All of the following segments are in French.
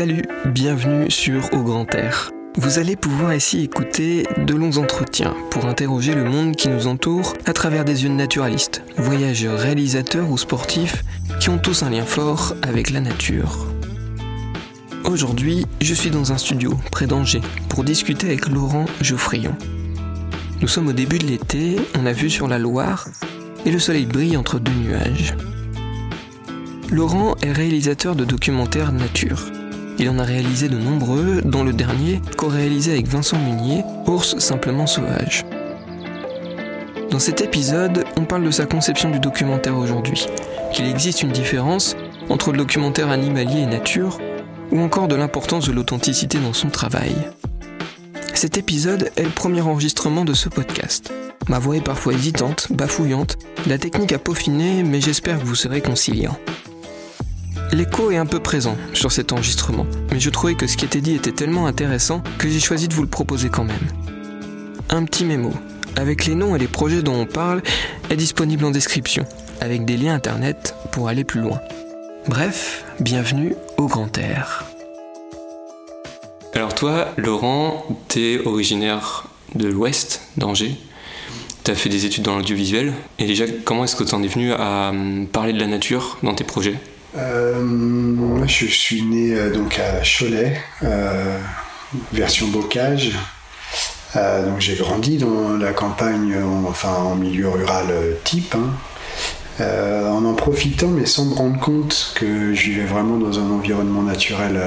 Salut, bienvenue sur Au Grand Air. Vous allez pouvoir ici écouter de longs entretiens pour interroger le monde qui nous entoure à travers des yeux de naturalistes, voyageurs, réalisateurs ou sportifs qui ont tous un lien fort avec la nature. Aujourd'hui, je suis dans un studio près d'Angers pour discuter avec Laurent Geoffrion. Nous sommes au début de l'été, on a vu sur la Loire et le soleil brille entre deux nuages. Laurent est réalisateur de documentaires nature. Il en a réalisé de nombreux, dont le dernier, co-réalisé avec Vincent Munier, Ours simplement sauvage. Dans cet épisode, on parle de sa conception du documentaire aujourd'hui, qu'il existe une différence entre le documentaire animalier et nature, ou encore de l'importance de l'authenticité dans son travail. Cet épisode est le premier enregistrement de ce podcast. Ma voix est parfois hésitante, bafouillante, la technique a peaufiné, mais j'espère que vous serez conciliant. L'écho est un peu présent sur cet enregistrement, mais je trouvais que ce qui était dit était tellement intéressant que j'ai choisi de vous le proposer quand même. Un petit mémo, avec les noms et les projets dont on parle, est disponible en description, avec des liens internet pour aller plus loin. Bref, bienvenue au Grand Air. Alors toi, Laurent, t'es originaire de l'Ouest, d'Angers. T'as fait des études dans l'audiovisuel. Et déjà, comment est-ce que t'en es venu à hum, parler de la nature dans tes projets? Euh, je suis né euh, donc à Cholet, euh, version bocage. donc j'ai grandi dans la campagne, enfin en milieu rural type, hein. en en profitant mais sans me rendre compte que je vivais vraiment dans un environnement naturel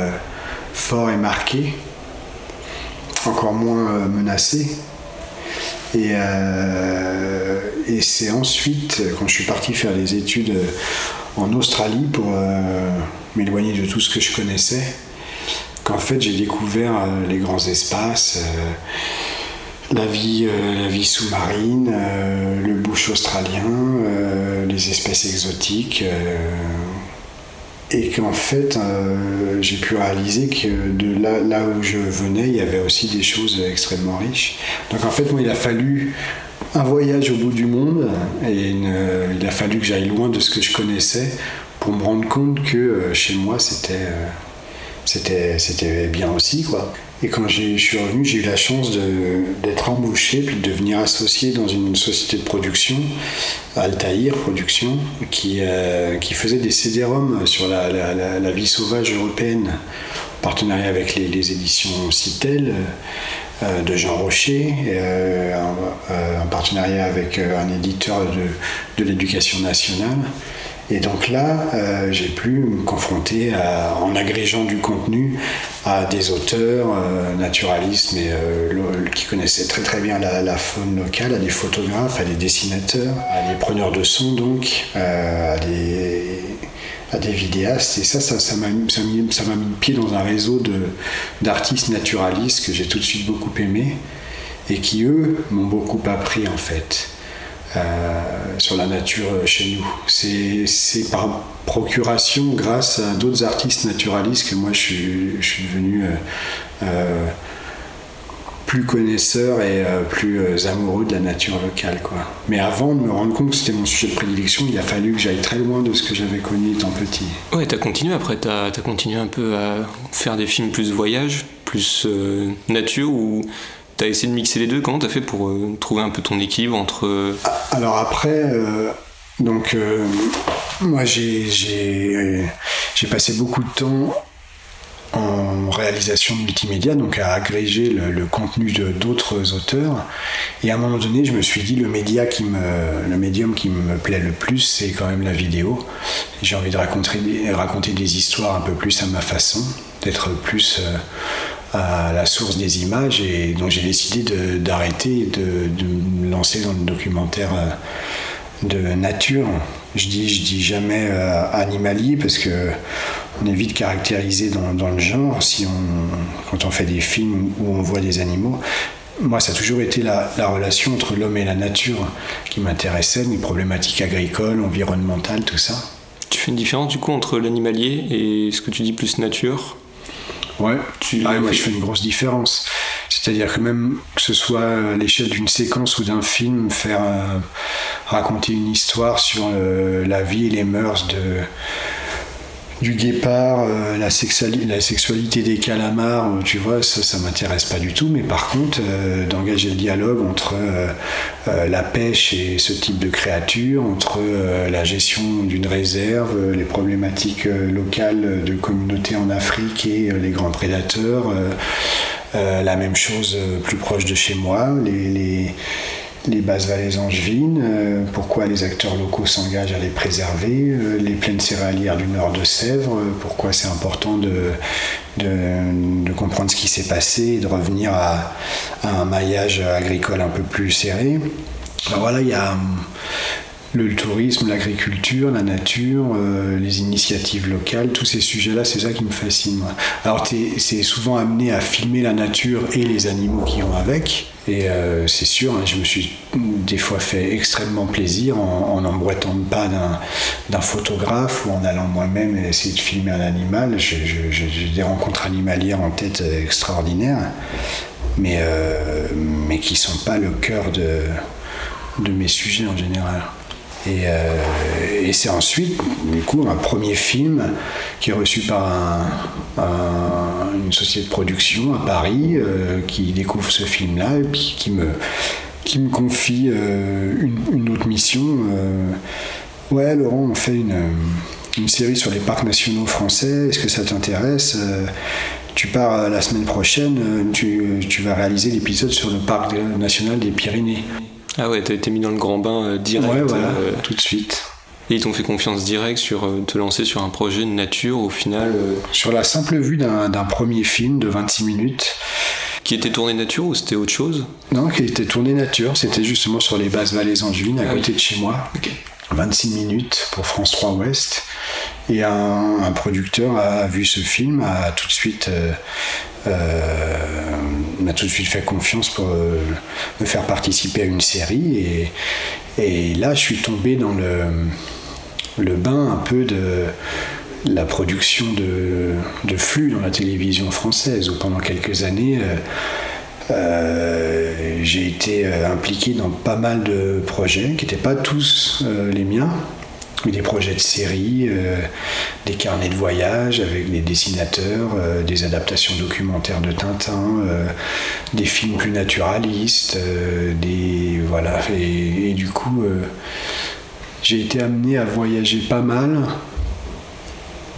fort et marqué, encore moins menacé. Et, et c'est ensuite, quand je suis parti faire des études en Australie pour euh, m'éloigner de tout ce que je connaissais, qu'en fait j'ai découvert euh, les grands espaces, euh, la vie, sous-marine, le bush australien, les espèces exotiques. et qu'en fait, j'ai pu réaliser que de là, où je venais, il y avait aussi des choses extrêmement riches. Donc en fait, il a fallu un voyage au bout du monde et il a fallu que j'aille loin de ce que je connaissais pour me rendre compte que euh, chez moi c'était euh, c'était c'était bien aussi quoi. Et quand je suis revenu, j'ai eu la chance d'être embauché puis de devenir associé dans une société de production, Altaïr Production, qui, euh, qui faisait des CD-ROM sur la, la, vie sauvage européenne, en partenariat avec les, les éditions Citel. Euh, de Jean Rocher, euh, en, partenariat avec euh, un éditeur de, l'éducation nationale. Et donc là, j'ai pu me confronter en agrégeant du contenu à des auteurs naturalistes, mais qui connaissaient très très bien la, faune locale, à des photographes, à des dessinateurs, à des preneurs de son donc, à des à des vidéastes. Et ça, ça, m'a ça, mis, le pied dans un réseau d'artistes naturalistes que j'ai tout de suite beaucoup aimé et qui, eux, m'ont beaucoup appris en fait. Euh, sur la nature chez nous. C'est par procuration, grâce à d'autres artistes naturalistes, que moi je suis, je suis devenu euh, euh, plus connaisseur et euh, plus euh, amoureux de la nature locale. Quoi. Mais avant de me rendre compte que c'était mon sujet de prédilection, il a fallu que j'aille très loin de ce que j'avais connu étant petit. Ouais, t'as continué après, t'as as continué un peu à faire des films plus voyage, plus euh, nature, ou t'as essayé de mixer les deux? Comment t'as fait pour trouver un peu ton équilibre entre... Alors après, donc moi j'ai passé beaucoup de temps en réalisation multimédia, donc à agréger le, contenu de d'autres auteurs. Et à un moment donné, je me suis dit le média qui me, le médium qui me plaît le plus, c'est quand même la vidéo. J'ai envie de raconter raconter des histoires un peu plus à ma façon, d'être plus euh, à la source des images. Et donc j'ai décidé d'arrêter et de, de, me lancer dans le documentaire euh, de nature. Je dis, je dis jamais euh, animalier parce que on est vite caractérisé dans, le genre si on, quand on fait des films où on voit des animaux. Moi, ça a toujours été la, relation entre l'homme et la nature qui m'intéressait, les problématiques agricoles, environnementales, tout ça. Tu fais une différence du coup entre l'animalier et ce que tu dis plus nature? Ouais, tu... Ah, moi je fais une grosse différence. C'est-à-dire que même que ce soit à l'échelle d'une séquence ou d'un film, faire raconter une histoire sur euh, la vie et les mœurs de du guépard, euh, la, sexualité des calamars, euh, tu vois, ça, ça m'intéresse pas du tout. Mais par contre, euh, d'engager le dialogue entre la pêche et ce type de créature, entre la gestion d'une réserve, les problématiques locales de communautés en Afrique et les grands prédateurs, la même chose plus proche de chez moi, les les basses vallées angevines, euh, pourquoi les acteurs locaux s'engagent à les préserver, euh, les plaines céréalières du nord de Sèvres, euh, pourquoi c'est important de, de, comprendre ce qui s'est passé et de revenir à, un maillage agricole un peu plus serré. Alors voilà, il y a le tourisme, l'agriculture, la nature, les initiatives locales, tous ces sujets-là, c'est ça qui me fascine. Alors, c'est souvent amené à filmer la nature et les animaux qui vont avec. Et euh, c'est sûr, hein, je me suis des fois fait extrêmement plaisir en n'emboîtant pas d'un photographe ou en allant moi-même essayer de filmer un animal. J'ai des rencontres animalières en tête extraordinaires, mais, euh, mais qui ne sont pas le cœur de, de mes sujets en général. Euh, et, c'est ensuite, du coup, un premier film qui est reçu par une société de production à Paris euh, qui découvre ce film-là et puis qui me, confie euh, une, autre mission. ouais, Laurent, on fait une, série sur les parcs nationaux français. Est-ce que ça t'intéresse? Tu pars la semaine prochaine, tu vas réaliser l'épisode sur le parc national des Pyrénées. Ah ouais, t'as été mis dans le grand bain euh, direct. Ouais, voilà, euh, tout de suite. Et ils t'ont fait confiance direct sur euh, te lancer sur un projet de nature au final Sur la simple vue d'un premier film de 26 minutes. Qui était tourné nature ou c'était autre chose? Non, qui était tourné nature. C'était justement sur les basses vallées angevines à ah côté de chez moi. 26 minutes pour France 3 Ouest. Et un, producteur a vu ce film, a tout de suite euh, m'a tout de suite fait confiance pour euh, me faire participer à une série. Et, là, je suis tombé dans le, le bain un peu de la production de, flux dans la télévision française, où pendant quelques années, euh, j'ai été impliqué dans pas mal de projets qui n'étaient pas tous les miens, des projets de série, euh, des carnets de voyage avec des dessinateurs, euh, des adaptations documentaires de Tintin, euh, des films plus naturalistes, des voilà. Et, du coup, j'ai été amené à voyager pas mal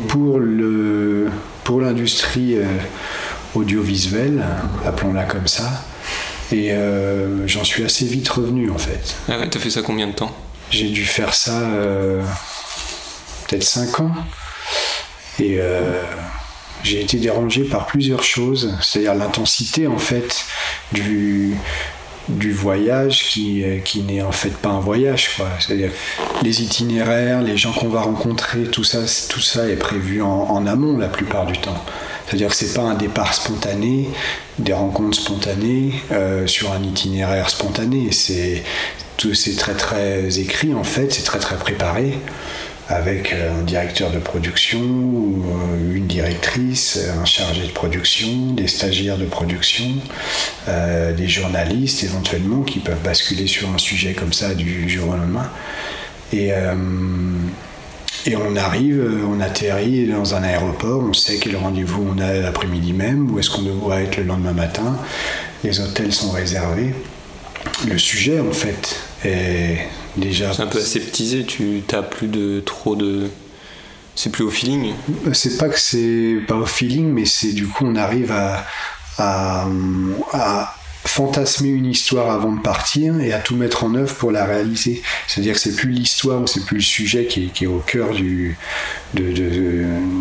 pour pour l'industrie audiovisuelle, appelons-la comme ça. Et j'en suis assez vite revenu en fait. Ah ouais, t'as fait ça combien de temps? J'ai dû faire ça euh, peut-être 5 ans. Et euh, j'ai été dérangé par plusieurs choses, c'est-à-dire l'intensité en fait du, du voyage qui, qui n'est en fait pas un voyage. C'est-à-dire les itinéraires, les gens qu'on va rencontrer, tout ça, tout ça est prévu en, amont la plupart du temps. C'est-à-dire que c'est pas un départ spontané, des rencontres spontanées euh, sur un itinéraire spontané. C'est très très écrit en fait, c'est très très préparé avec euh, un directeur de production, euh, une directrice, un chargé de production, des stagiaires de production, euh, des journalistes éventuellement qui peuvent basculer sur un sujet comme ça du jour au lendemain. Et, et on arrive, on atterrit dans un aéroport, on sait quel rendez-vous on a l'après-midi même, où est-ce qu'on doit être le lendemain matin, les hôtels sont réservés le sujet en fait est déjà. C'est un peu aseptisé, tu t'as plus de trop de. C'est plus au feeling C'est pas que c'est pas au feeling, mais c'est du coup on arrive à, à, fantasmer une histoire avant de partir et à tout mettre en œuvre pour la réaliser. C'est-à-dire que c'est plus l'histoire ou c'est plus le sujet qui est, au cœur du, de,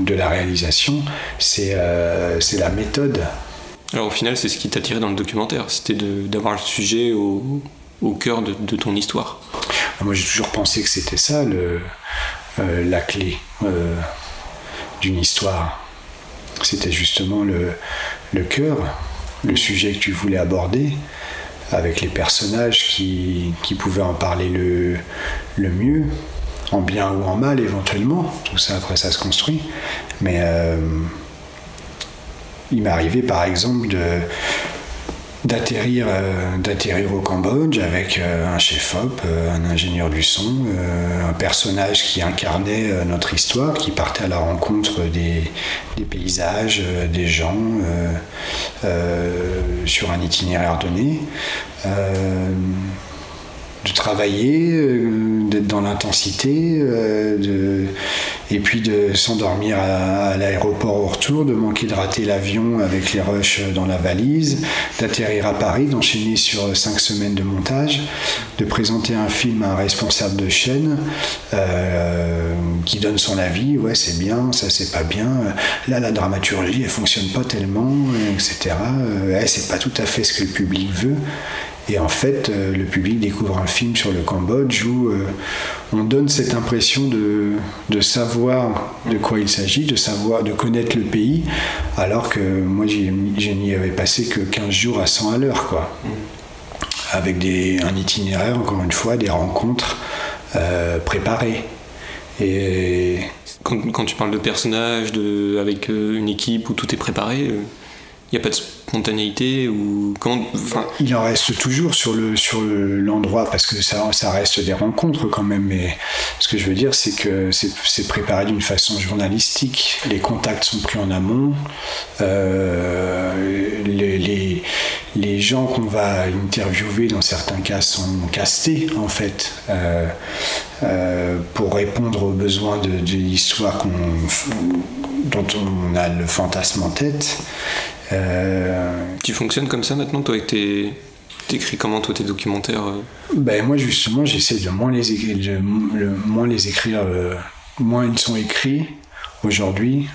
de, la réalisation, c'est euh, la méthode. Alors au final, c'est ce qui t'a tiré dans le documentaire, c'était d'avoir le sujet au, cœur de, ton histoire. Ah, moi j'ai toujours pensé que c'était ça le, euh, la clé euh, d'une histoire. C'était justement le, le cœur, le sujet que tu voulais aborder, avec les personnages qui, pouvaient en parler le, mieux, en bien ou en mal éventuellement. Tout ça après ça se construit. Mais euh, il arrivé par exemple de, d'atterrir d'atterrir au Cambodge avec un chef-op, un ingénieur du son, un personnage qui incarnait notre histoire, qui partait à la rencontre des, des paysages, des gens sur un itinéraire donné de travailler, euh, d'être dans l'intensité, euh, et puis de s'endormir à, l'aéroport au retour, de manquer de rater l'avion avec les rushs dans la valise, d'atterrir à Paris, d'enchaîner sur cinq semaines de montage, de présenter un film à un responsable de chaîne euh, qui donne son avis, ouais c'est bien, ça c'est pas bien, là la dramaturgie elle fonctionne pas tellement, etc. c'est pas tout à fait ce que le public veut. Et en fait, euh, le public découvre un film sur le Cambodge où euh, on donne cette impression de, de, savoir de quoi il s'agit, de savoir, de connaître le pays, alors que moi, je n'y avais passé que 15 jours à 100 à l'heure, quoi. Avec des, un itinéraire, encore une fois, des rencontres euh, préparées. Et quand, quand, tu parles de personnages, de, avec une équipe où tout est préparé, n'y a pas de spontanéité ou. Il en reste toujours sur le sur l'endroit parce que ça, ça reste des rencontres quand même. Mais ce que je veux dire, c'est que c'est préparé d'une façon journalistique. Les contacts sont pris en amont. Euh, les, les, gens qu'on va interviewer dans certains cas sont castés en fait. Euh, euh, pour répondre aux besoins de l'histoire dont on a le fantasme en tête. Euh, tu fonctionnes comme ça maintenant, toi, avec tes. T'écris comment toi tes documentaires euh? Ben moi justement j'essaie de moins les écrire, moins les écrire, euh, moins ils sont écrits aujourd'hui.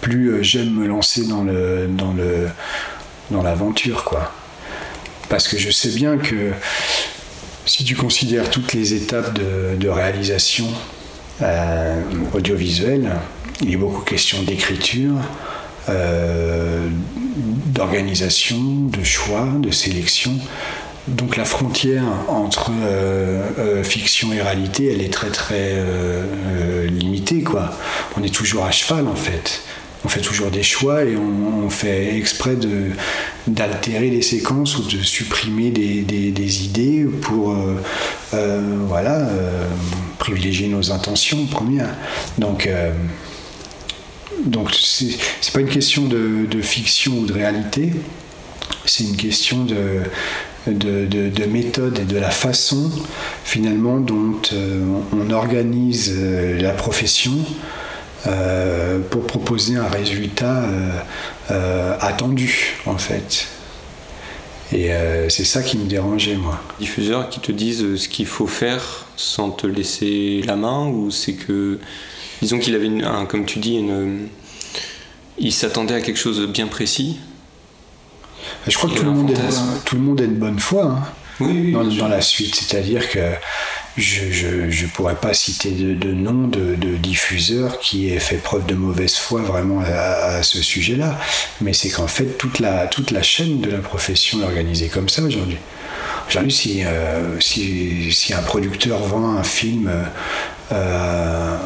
plus j'aime me lancer dans le dans le dans l'aventure quoi. Parce que je sais bien que si tu considères toutes les étapes de, de réalisation audiovisuelle, il est beaucoup question d'écriture, euh, d'organisation, de choix, de sélection. Donc la frontière entre euh, euh, fiction et réalité, elle est très très limitée. On est toujours à cheval en fait. On fait toujours des choix et on, fait exprès d'altérer les séquences ou de supprimer des, des, idées pour voilà, privilégier nos intentions premières. Donc donc c'est pas une question de, fiction ou de réalité, c'est une question de, de, méthode et de la façon finalement dont euh, on organise euh, la profession euh, pour proposer un résultat attendu en fait. Et c'est ça qui me dérangeait moi. Diffuseurs qui te disent ce qu'il faut faire sans te laisser la main ou c'est que disons qu'il avait, un, comme tu dis, une, il s'attendait à quelque chose de bien précis. Je crois que tout le, monde est, tout le monde est de bonne foi hein, oui, dans, la suite. C'est-à-dire que je ne pourrais pas citer de, nom de, diffuseur qui ait fait preuve de mauvaise foi vraiment à, ce sujet-là. Mais c'est qu'en fait, toute la, toute la chaîne de la profession est organisée comme ça aujourd'hui. Aujourd'hui, si, euh, si, si, un producteur vend un film euh,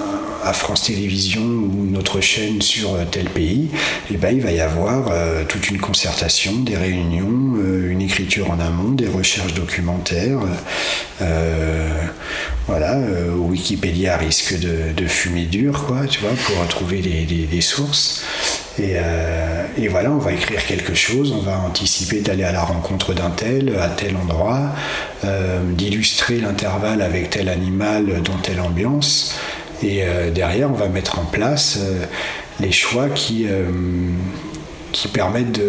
à France Télévisions ou notre chaîne sur tel pays, eh ben, il va y avoir euh, toute une concertation, des réunions, euh, une écriture en amont, des recherches documentaires. voilà, Wikipédia risque de, fumer dur, quoi, tu vois, pour trouver des, sources. Et, voilà, on va écrire quelque chose, on va anticiper d'aller à la rencontre d'un tel, à tel endroit, d'illustrer l'intervalle avec tel animal dans telle ambiance. Et euh, derrière, on va mettre en place euh, les choix qui, euh, qui permettent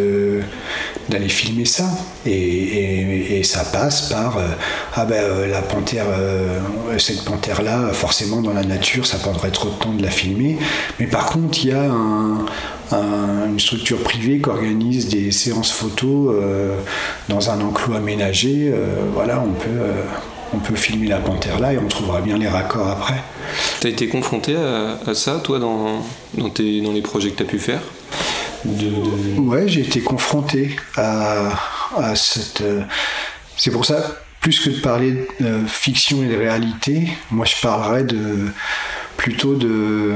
d'aller filmer ça. Et, ça passe par ah ben la panthère, cette panthère là, forcément dans la nature, ça prendrait trop de temps de la filmer. Mais par contre, il y a une structure privée qui organise des séances photos dans un enclos aménagé. voilà, on peut on peut filmer la panthère là et on trouvera bien les raccords après. Tu as été confronté à, ça, toi, dans, dans, tes, dans les projets que tu as pu faire de, Ouais, j'ai été confronté à, à cette. Euh, c'est pour ça, plus que de parler de euh, fiction et de réalité, moi je parlerais de plutôt de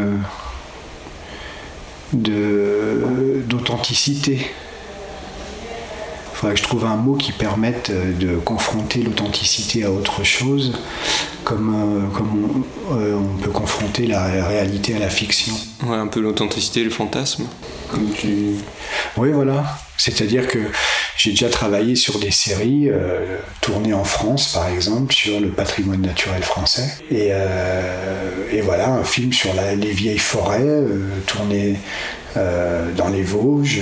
d'authenticité. Faudrait que je trouve un mot qui permette de confronter l'authenticité à autre chose, comme, comme on, peut confronter la réalité à la fiction. Ouais, un peu l'authenticité, le fantasme. Comme tu... Oui, voilà. C'est-à-dire que j'ai déjà travaillé sur des séries euh, tournées en France, par exemple, sur le patrimoine naturel français. Et, euh, voilà, un film sur les vieilles forêts, euh, tourné dans les Vosges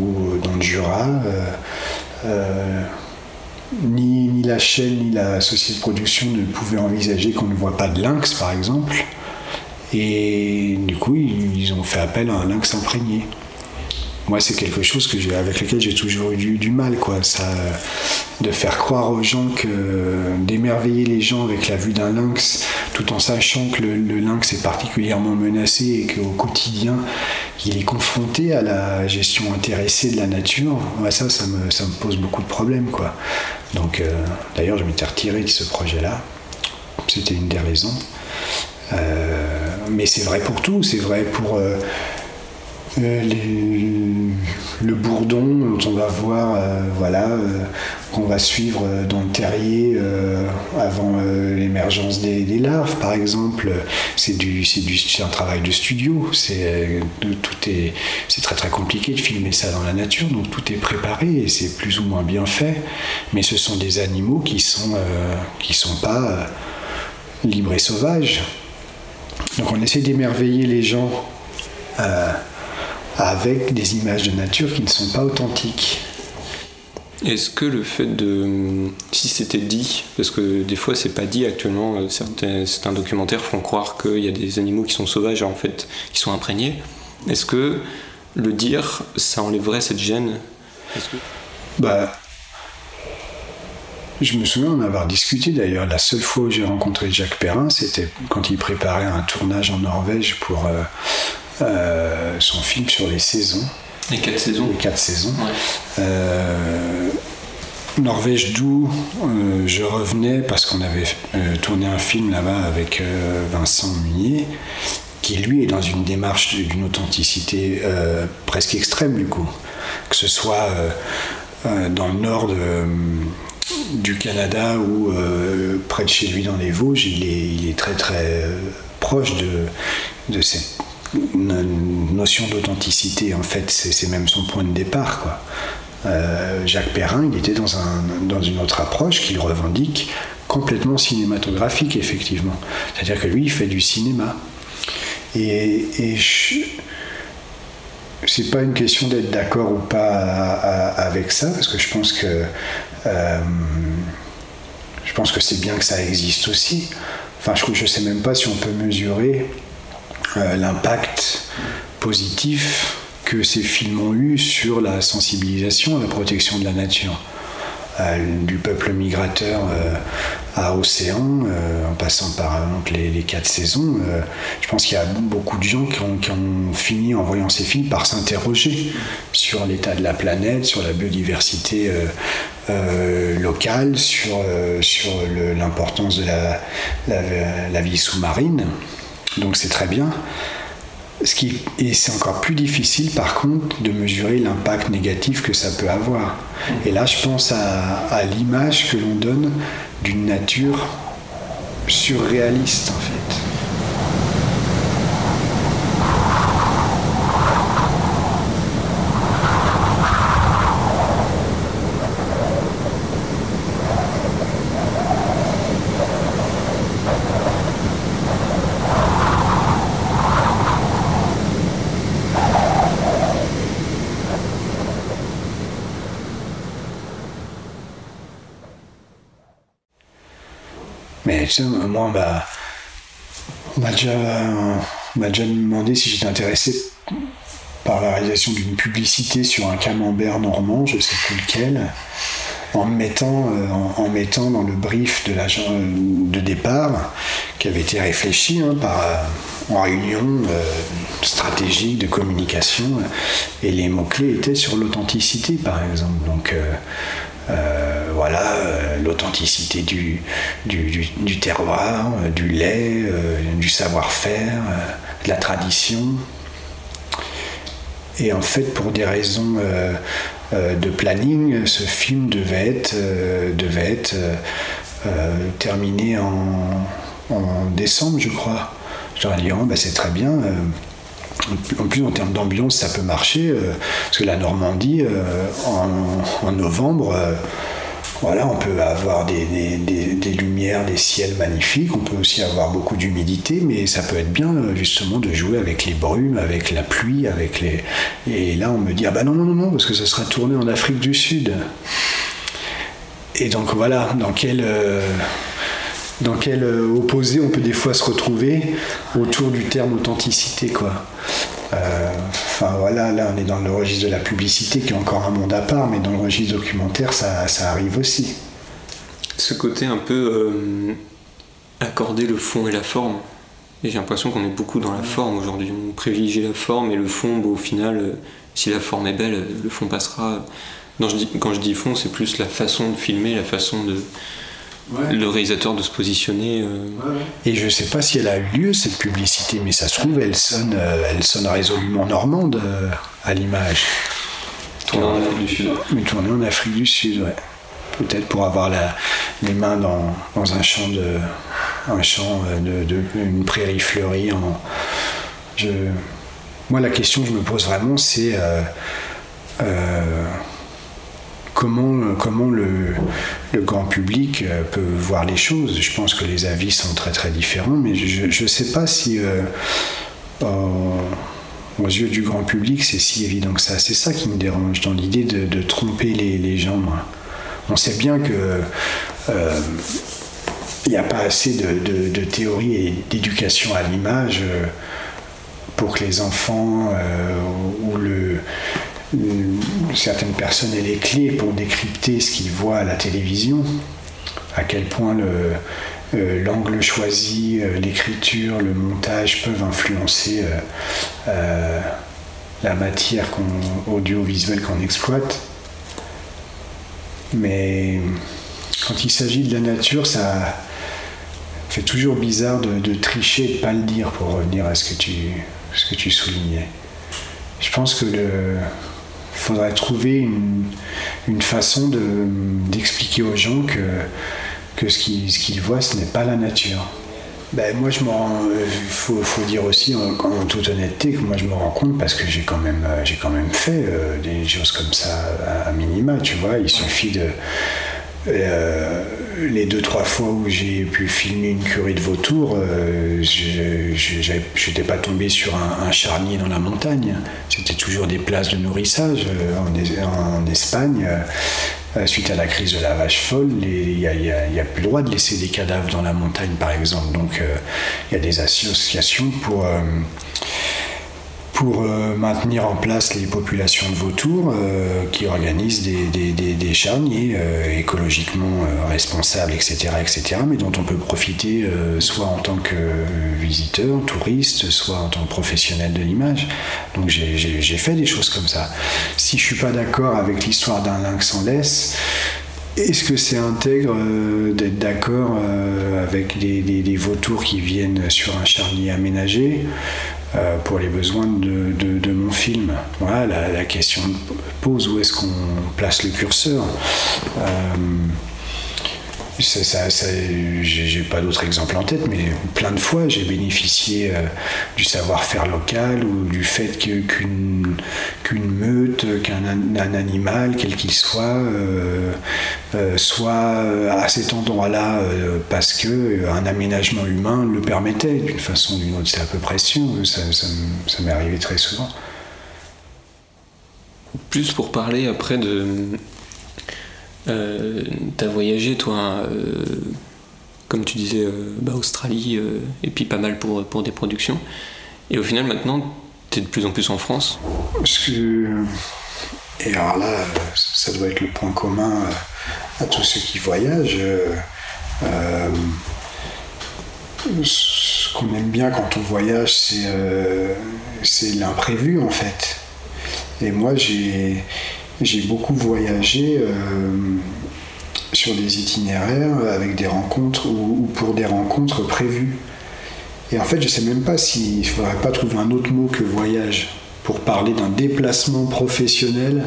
ou dans le Jura. Ni, ni, la chaîne ni la société de production ne pouvaient envisager qu'on ne voit pas de lynx, par exemple. Et du coup, ils ont fait appel à un lynx imprégné moi c'est quelque chose que avec lequel j'ai toujours eu du, mal quoi. De faire croire aux gens que d'émerveiller les gens avec la vue d'un lynx tout en sachant que le, lynx est particulièrement menacé et qu'au quotidien il est confronté à la gestion intéressée de la nature. Ça ça me, pose beaucoup de problèmes quoi. Donc euh, d'ailleurs je m'étais retiré de ce projet là c'était une des raisons. Euh, mais c'est vrai pour tout. C'est vrai pour euh, euh, le bourdon on va voir, euh, voilà, euh, qu'on va suivre dans le terrier avant l'émergence des, larves, par exemple. C'est du, du, un travail de studio. C'est tout est, c'est très très compliqué de filmer ça dans la nature, donc tout est préparé et c'est plus ou moins bien fait. Mais ce sont des animaux qui sont, qui sont pas libres et sauvages. Donc on essaie d'émerveiller les gens avec des images de nature qui ne sont pas authentiques. Est-ce que le fait de. Si c'était dit, parce que des fois c'est pas dit actuellement, euh, certains, certains documentaires font croire qu'il y a des animaux qui sont sauvages en fait, qui sont imprégnés. Est-ce que le dire, ça enlèverait cette gêne? Que... Bah. Je me souviens en avoir discuté d'ailleurs. La seule fois où j'ai rencontré Jacques Perrin, c'était quand il préparait un tournage en Norvège pour euh, euh, son film sur les saisons. Les quatre saisons. Les quatre saisons. Euh, Norvège d'où euh, je revenais parce qu'on avait tourné un film là-bas avec Vincent Munier, qui lui est dans une démarche d'une authenticité presque extrême du coup. Que ce soit dans le nord du Canada ou près de chez lui dans les Vosges, il est, il est très très proche de, de cette une notion d'authenticité, en fait, c'est même son point de départ. Euh, Jacques Perrin, il était dans, un, dans une autre approche qu'il revendique complètement cinématographique, effectivement. C'est-à-dire que lui, il fait du cinéma. Et, et c'est pas une question d'être d'accord ou pas avec ça, parce que je pense que euh, je pense que c'est bien que ça existe aussi. Enfin, je ne sais même pas si on peut mesurer l'impact positif que ces films ont eu sur la sensibilisation à la protection de la nature. Euh, du peuple migrateur euh, à Océan, en passant par les, quatre saisons, je pense qu'il y a beaucoup de gens qui ont, fini en voyant ces films par s'interroger sur l'état de la planète, sur la biodiversité locale, sur, sur l'importance de la vie sous-marine. Donc c'est très bien. Ce qui, et c'est encore plus difficile par contre de mesurer l'impact négatif que ça peut avoir. Et là je pense à l'image que l'on donne d'une nature surréaliste en fait. Moi, on m'a déjà, demandé si j'étais intéressé par la réalisation d'une publicité sur un camembert normand, je sais plus lequel, en mettant, euh, en, mettant dans le brief de l'agent de départ, qui avait été réfléchi hein, par, euh, en réunion euh, stratégique de communication, et les mots-clés étaient sur l'authenticité, par exemple. Donc, voilà, euh, l'authenticité du, terroir, euh, du lait, du savoir-faire, de la tradition. Et en fait, pour des raisons de planning, ce film devait être, terminé en, décembre, je crois. Ai dit, oh, bah, c'est très bien. En plus, en termes d'ambiance, ça peut marcher, parce que la Normandie, en, novembre, voilà, on peut avoir des, lumières, des ciels magnifiques, on peut aussi avoir beaucoup d'humidité, mais ça peut être bien justement de jouer avec les brumes, avec la pluie, avec les. Et là, on me dit ah bah non non non non parce que ça sera tourné en Afrique du Sud. Et donc voilà, dans quel euh, dans quel euh, opposé on peut des fois se retrouver autour du terme authenticité quoi. Euh, enfin voilà, là on est dans le registre de la publicité qui est encore un monde à part, mais dans le registre documentaire ça, arrive aussi. Ce côté un peu euh, accorder le fond et la forme. Et j'ai l'impression qu'on est beaucoup dans la forme aujourd'hui. On privilégie la forme et le fond, au final, euh, si la forme est belle, le fond passera. quand je dis fond, c'est plus la façon de filmer, la façon de, le réalisateur de se positionner. Euh. Et je sais pas si elle a eu lieu cette publicité, mais ça se trouve, elle sonne, euh, elle sonne résolument normande euh, à l'image. Tournée en Afrique du Sud. Mais tournée en Afrique du Sud, ouais. Peut-être pour avoir la, les mains dans, dans, un champ de, un champ de, de une prairie fleurie. En, je, moi, la question que je me pose vraiment, c'est comment, comment le, grand public euh, peut voir les choses. Je pense que les avis sont très très différents, mais je ne sais pas si euh, aux yeux du grand public c'est si évident que ça. C'est ça qui me dérange dans l'idée de, tromper les, gens. On sait bien que euh, il n'y a pas assez de, de théorie et d'éducation à l'image pour que les enfants ou le, certaines personnes aient les clés pour décrypter ce qu'ils voient à la télévision, à quel point euh, l'angle choisi, euh, l'écriture, le montage peuvent influencer euh, la matière audiovisuelle qu'on exploite. Mais quand il s'agit de la nature, ça fait toujours bizarre de, tricher et de ne pas le dire pour revenir à ce que tu, ce que tu soulignais. Je pense que le, il faudrait trouver une, façon d'expliquer aux gens que, que ce qu'ils voient, ce n'est pas la nature. Ben, moi, je me il faut, dire aussi en, toute honnêteté que moi je me rends compte parce que j'ai quand même, j'ai quand même fait euh, des choses comme ça à, minima, tu vois. Il suffit de, euh, les deux trois fois où j'ai pu filmer une curie de vautours, euh, je n'étais pas tombé sur un, charnier dans la montagne. C'était toujours des places de nourrissage euh, en, Espagne. suite à la crise de la vache folle, il n'y a, plus le droit de laisser des cadavres dans la montagne, par exemple. Donc, il y a des associations pour pour euh, maintenir en place les populations de vautours euh, qui organisent des, charniers euh, écologiquement responsables, etc., etc., mais dont on peut profiter soit en tant que visiteur, touriste, soit en tant que professionnel de l'image. Donc j'ai fait des choses comme ça. Si je suis pas d'accord avec l'histoire d'un lynx en laisse, est-ce que c'est intègre d'être d'accord avec des, vautours qui viennent sur un charnier aménagé euh, pour les besoins de, mon film. Voilà, la, question pose où est-ce qu'on place le curseur? Euh, ça, j'ai pas d'autres exemples en tête, mais plein de fois j'ai bénéficié euh, du savoir-faire local ou du fait qu'une meute, qu'un animal, quel qu'il soit, euh, euh, soit à cet endroit-là parce que un aménagement humain le permettait d'une façon ou d'une autre. C'est à peu près sûr, ça, ça m'est arrivé très souvent. Plus pour parler après de, euh, t'as voyagé, toi, euh, comme tu disais, euh, bah, Australie, et puis pas mal pour, pour des productions. Et au final, maintenant, t'es de plus en plus en France. Parce que. Et alors là, ça doit être le point commun à tous ceux qui voyagent. ce qu'on aime bien quand on voyage, c'est l'imprévu en fait. Et moi, j'ai j'ai beaucoup voyagé euh, sur des itinéraires avec des rencontres ou, pour des rencontres prévues. Et en fait, je ne sais même pas s'il ne faudrait pas trouver un autre mot que voyage pour parler d'un déplacement professionnel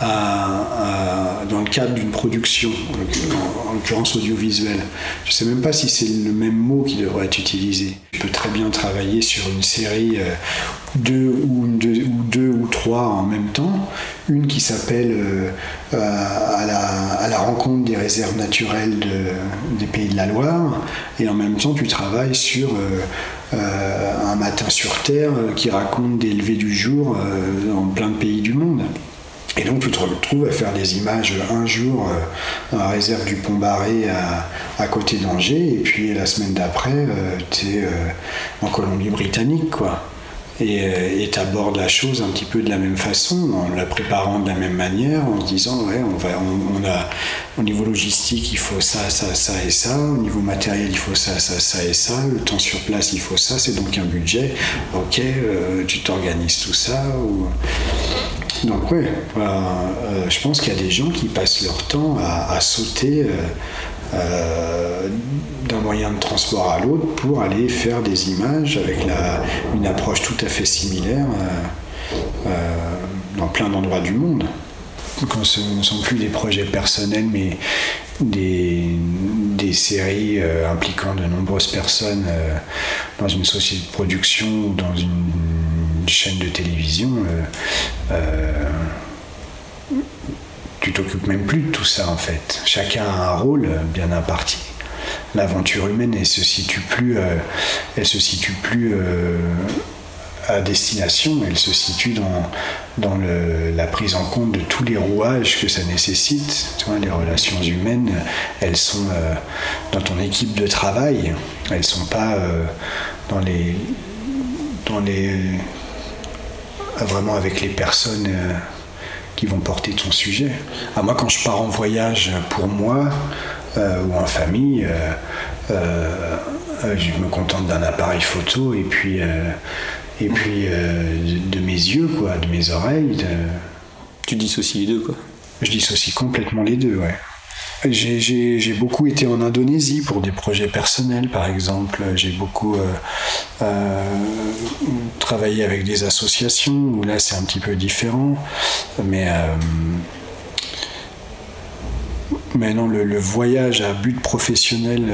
dans le cadre d'une production, en l'occurrence audiovisuelle. Je ne sais même pas si c'est le même mot qui devrait être utilisé. Je peux très bien travailler sur une série euh, deux ou, deux, ou deux ou trois en même temps. Une qui s'appelle euh, à, la, rencontre des réserves naturelles des pays de la Loire, et en même temps tu travailles sur euh, un matin sur Terre qui raconte des levées du jour dans plein de pays du monde. Et donc tu te retrouves à faire des images un jour euh, la réserve du Pont Barré à, côté d'Angers, et puis la semaine d'après, euh, tu es euh, en Colombie-Britannique, quoi. Et tu abordes la chose un petit peu de la même façon, en la préparant de la même manière, en se disant, ouais, on, va, on, a, au niveau logistique, il faut ça, ça, ça et ça, au niveau matériel, il faut ça, ça, ça et ça, le temps sur place, il faut ça, c'est donc un budget, ok, tu t'organises tout ça. Donc oui, euh, je pense qu'il y a des gens qui passent leur temps à, sauter euh, euh, d'un moyen de transport à l'autre pour aller faire des images avec une approche tout à fait similaire dans plein d'endroits du monde. Donc ce ne sont plus des projets personnels, mais des, séries impliquant de nombreuses personnes dans une société de production ou dans une chaîne de télévision, euh, euh, tu t'occupes même plus de tout ça en fait. Chacun a un rôle bien imparti. L'aventure humaine, elle se situe plus, euh, elle se situe plus à destination, elle se situe dans, dans la prise en compte de tous les rouages que ça nécessite. Tu vois, les relations humaines, elles sont dans ton équipe de travail, elles sont pas dans les dans les vraiment avec les personnes euh, qui vont porter ton sujet. À moi, quand je pars en voyage pour moi euh, ou en famille, euh, je me contente d'un appareil photo et puis, et puis de, mes yeux, quoi, de mes oreilles. Tu dissocies les deux, quoi. Je dissocie complètement les deux, ouais. J'ai beaucoup été en Indonésie pour des projets personnels, par exemple. J'ai beaucoup euh, euh, travaillé avec des associations, où là c'est un petit peu différent. Mais, euh, non, le, voyage à but professionnel,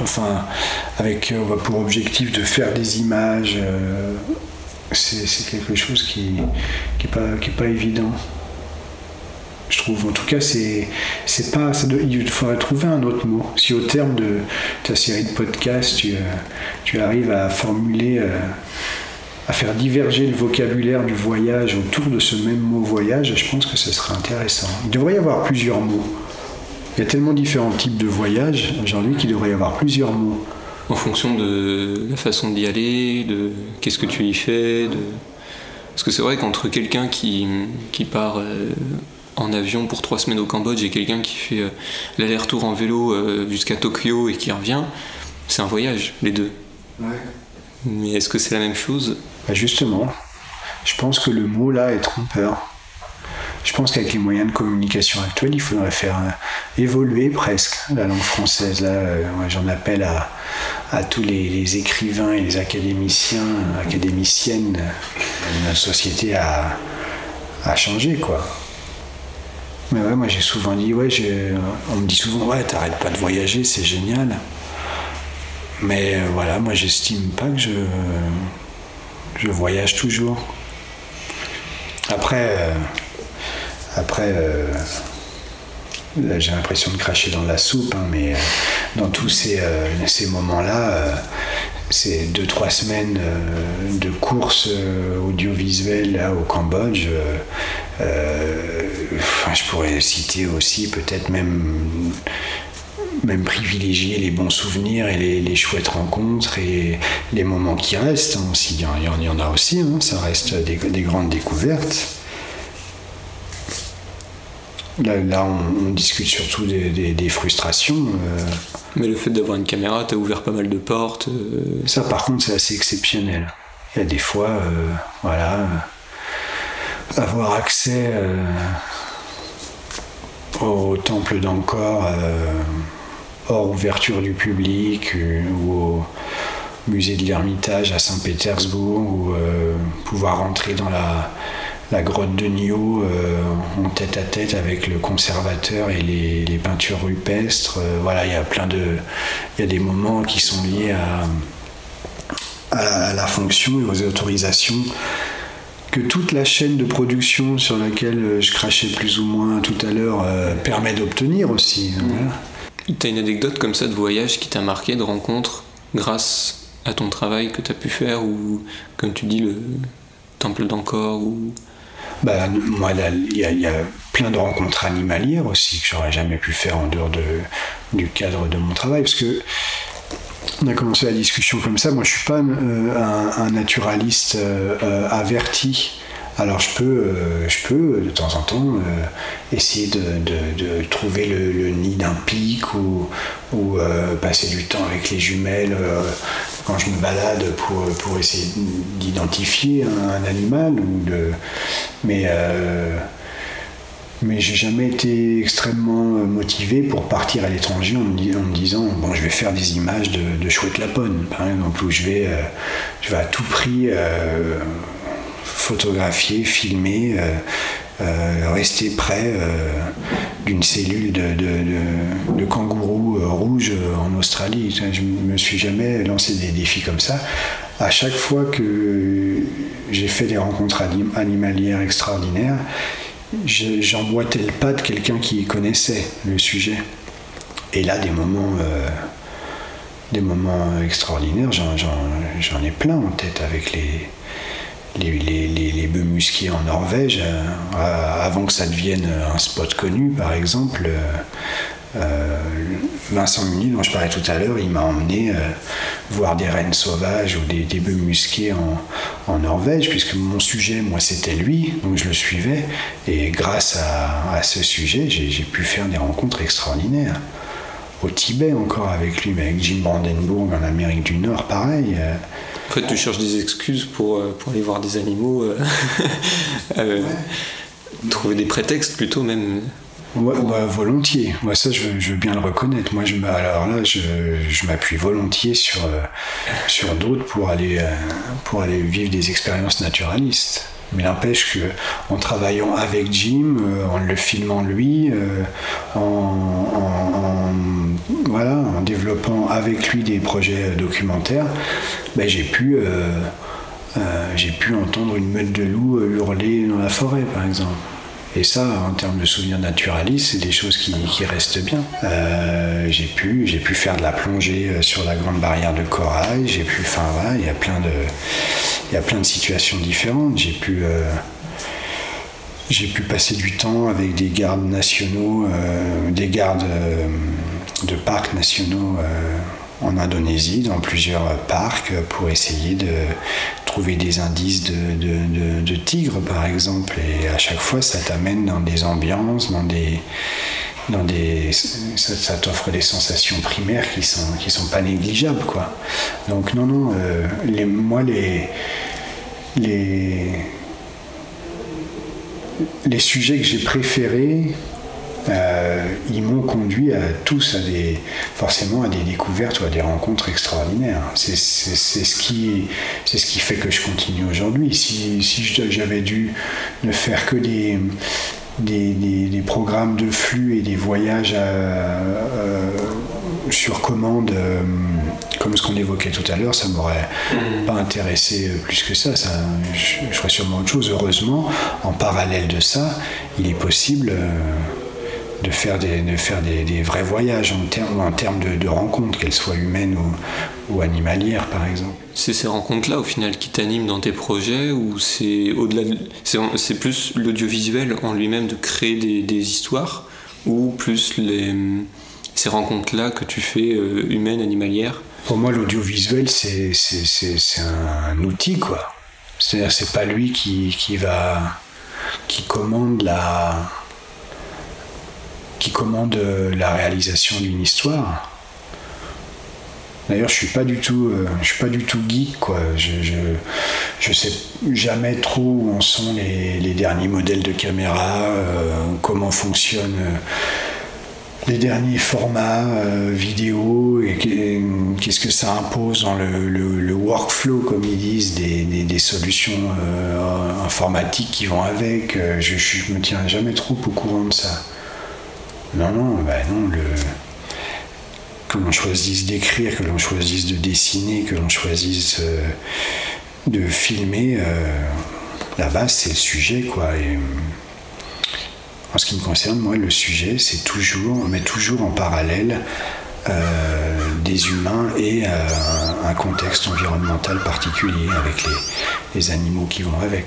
enfin, avec pour objectif de faire des images, c'est quelque chose qui n'est pas évident je trouve. En tout cas, c'est, pas, il faudrait trouver un autre mot. Si au terme de ta série de podcasts, tu, euh, arrives à formuler, euh, à faire diverger le vocabulaire du voyage autour de ce même mot voyage, je pense que ce serait intéressant. Il devrait y avoir plusieurs mots. Il y a tellement différents types de voyages aujourd'hui qu'il devrait y avoir plusieurs mots. En fonction de la façon d'y aller, de qu'est-ce que tu y fais. Parce que c'est vrai qu'entre quelqu'un qui, qui part euh, en avion pour trois semaines au Cambodge et quelqu'un qui fait euh, l'aller-retour en vélo euh, jusqu'à Tokyo et qui revient, c'est un voyage, les deux. Mais est-ce que c'est la même chose? Bah, Justement, je pense que le mot là est trompeur. Je pense qu'avec les moyens de communication actuels, il faudrait faire euh, évoluer presque la langue française. Là, j'en appelle à, tous les, écrivains et les académiciens, académiciennes de notre société à, à changer, quoi. Mais ouais, moi j'ai souvent dit, ouais, on me dit souvent, ouais, t'arrêtes pas de voyager, c'est génial. Mais euh, voilà, moi j'estime pas que je, je voyage toujours. Après, euh, après euh, j'ai l'impression de cracher dans la soupe, hein, mais dans tous ces, ces moments-là, ces deux, trois semaines de course audiovisuelle au Cambodge, je pourrais citer aussi peut-être même même privilégier les bons souvenirs et les, chouettes rencontres et les moments qui restent. Hein, il, y en, a aussi, hein, ça reste des, grandes découvertes. Là, on, discute surtout des, frustrations. Euh. Mais le fait d'avoir une caméra, t'as ouvert pas mal de portes. Euh. Ça, par contre, c'est assez exceptionnel. Il y a des fois, euh, voilà, avoir accès au temple d'Angkor, hors ouverture du public, ou au musée de l'Ermitage à Saint-Pétersbourg, ou pouvoir entrer dans la, la grotte de Nio en tête à tête avec le conservateur et les, peintures rupestres. voilà, il y a plein de. Il y a des moments qui sont liés à, à la fonction et aux autorisations que toute la chaîne de production sur laquelle euh, je crachais plus ou moins tout à l'heure euh, permet d'obtenir aussi. Tu as une anecdote comme ça de voyage qui t'a marqué, de rencontre, grâce à ton travail que tu as pu faire, ou comme tu dis, le temple d'Ancor ou... Bah, moi, il y, a plein de rencontres animalières aussi que j'aurais jamais pu faire en dehors de, du cadre de mon travail, parce que on a commencé la discussion comme ça. Moi, je suis pas euh, un, naturaliste euh, euh, averti. Alors, je peux, je peux de temps en temps essayer de, trouver le, nid d'un pic ou, ou passer du temps avec les jumelles quand je me balade pour, essayer d'identifier un, animal. Ou mais mais j'ai jamais été extrêmement euh, motivé pour partir à l'étranger en, me disant je vais faire des images de, chouette lapone par exemple où je vais euh, je vais à tout prix euh, photographier filmer rester près d'une cellule de, de, de kangourou rouge en Australie je me suis jamais lancé des défis comme ça à chaque fois que j'ai fait des rencontres animalières extraordinaires j'emboîtais le pas de quelqu'un qui connaissait le sujet. Et là, des moments, euh, des moments extraordinaires, j'en ai plein en tête avec les, les, les, bœufs musqués en Norvège. Euh, avant que ça devienne un spot connu, par exemple, euh, euh, Vincent Munier, dont je parlais tout à l'heure, il m'a emmené voir des rennes sauvages ou des, des bœufs musqués en, Norvège, puisque mon sujet, moi, c'était lui, donc je le suivais. Et grâce à, ce sujet, j'ai pu faire des rencontres extraordinaires. Au Tibet encore avec lui, mais avec Jim Brandenburg en Amérique du Nord, pareil. En fait, tu cherches des excuses pour, pour aller voir des animaux, trouver des prétextes plutôt même. Bah, volontiers. Moi, ça, je, veux bien le reconnaître. Moi, je, alors là, je, je m'appuie volontiers sur, euh, sur d'autres pour aller, euh, pour aller vivre des expériences naturalistes. Mais n'empêche que en travaillant avec Jim, euh, en le filmant lui, en, en, développant avec lui des projets documentaires, ben, j'ai pu, j'ai pu entendre une meute de loups hurler dans la forêt, par exemple. Et ça, en termes de souvenirs naturalistes, c'est des choses qui, restent bien. Euh, j'ai pu, j'ai pu faire de la plongée euh, sur la grande barrière de corail. J'ai pu, enfin il y a plein de, il y a plein de situations différentes. J'ai pu, euh, j'ai pu passer du temps avec des gardes nationaux, des gardes de parcs nationaux en Indonésie, dans plusieurs parcs, pour essayer de trouver des indices de, tigres, par exemple. Et à chaque fois, ça t'amène dans des ambiances, dans des. Dans des, ça, t'offre des sensations primaires qui sont, qui sont pas négligeables. Quoi. Donc, non, non, euh, moi, les, les, les sujets que j'ai préférés, euh, ils m'ont conduit à tous à des, forcément à des découvertes ou à des rencontres extraordinaires. C'est ce, qui, fait que je continue aujourd'hui. Si, j'avais dû ne faire que des, programmes de flux et des voyages euh, sur commande, euh, comme ce qu'on évoquait tout à l'heure, ça m'aurait mmh. pas intéressé plus que ça. ça je, ferais sûrement autre chose. Heureusement, en parallèle de ça, il est possible de faire des, de faire des, vrais voyages en termes en termes de, rencontres, qu'elles soient humaines ou, ou, animalières par exemple. C'est ces rencontres-là au final qui t'animent dans tes projets ou c'est au-delà c'est, plus l'audiovisuel en lui-même de créer des, histoires ou plus les, ces rencontres-là que tu fais euh, humaines, animalières? Pour moi l'audiovisuel c'est, c'est, un, un, outil quoi. C'est-à-dire c'est pas lui qui, qui va qui commande la qui commande euh, la réalisation d'une histoire. D'ailleurs, je suis pas du tout, euh, je suis pas du tout geek, quoi. Je, je, sais jamais trop où en sont les, derniers modèles de caméra, euh, comment fonctionne les derniers formats vidéo et, qu'est-ce que ça impose dans le, workflow, comme ils disent, des, solutions euh, informatiques qui vont avec. Je, ne me tiens jamais trop au courant de ça. Non, non, bah non, que l'on choisisse d'écrire, que l'on choisisse de dessiner, que l'on choisisse de filmer, la base c'est le sujet, quoi. En ce qui me concerne, moi, le sujet, c'est toujours, mais toujours en parallèle euh, des humains et euh, un, contexte environnemental particulier avec les, animaux qui vont avec.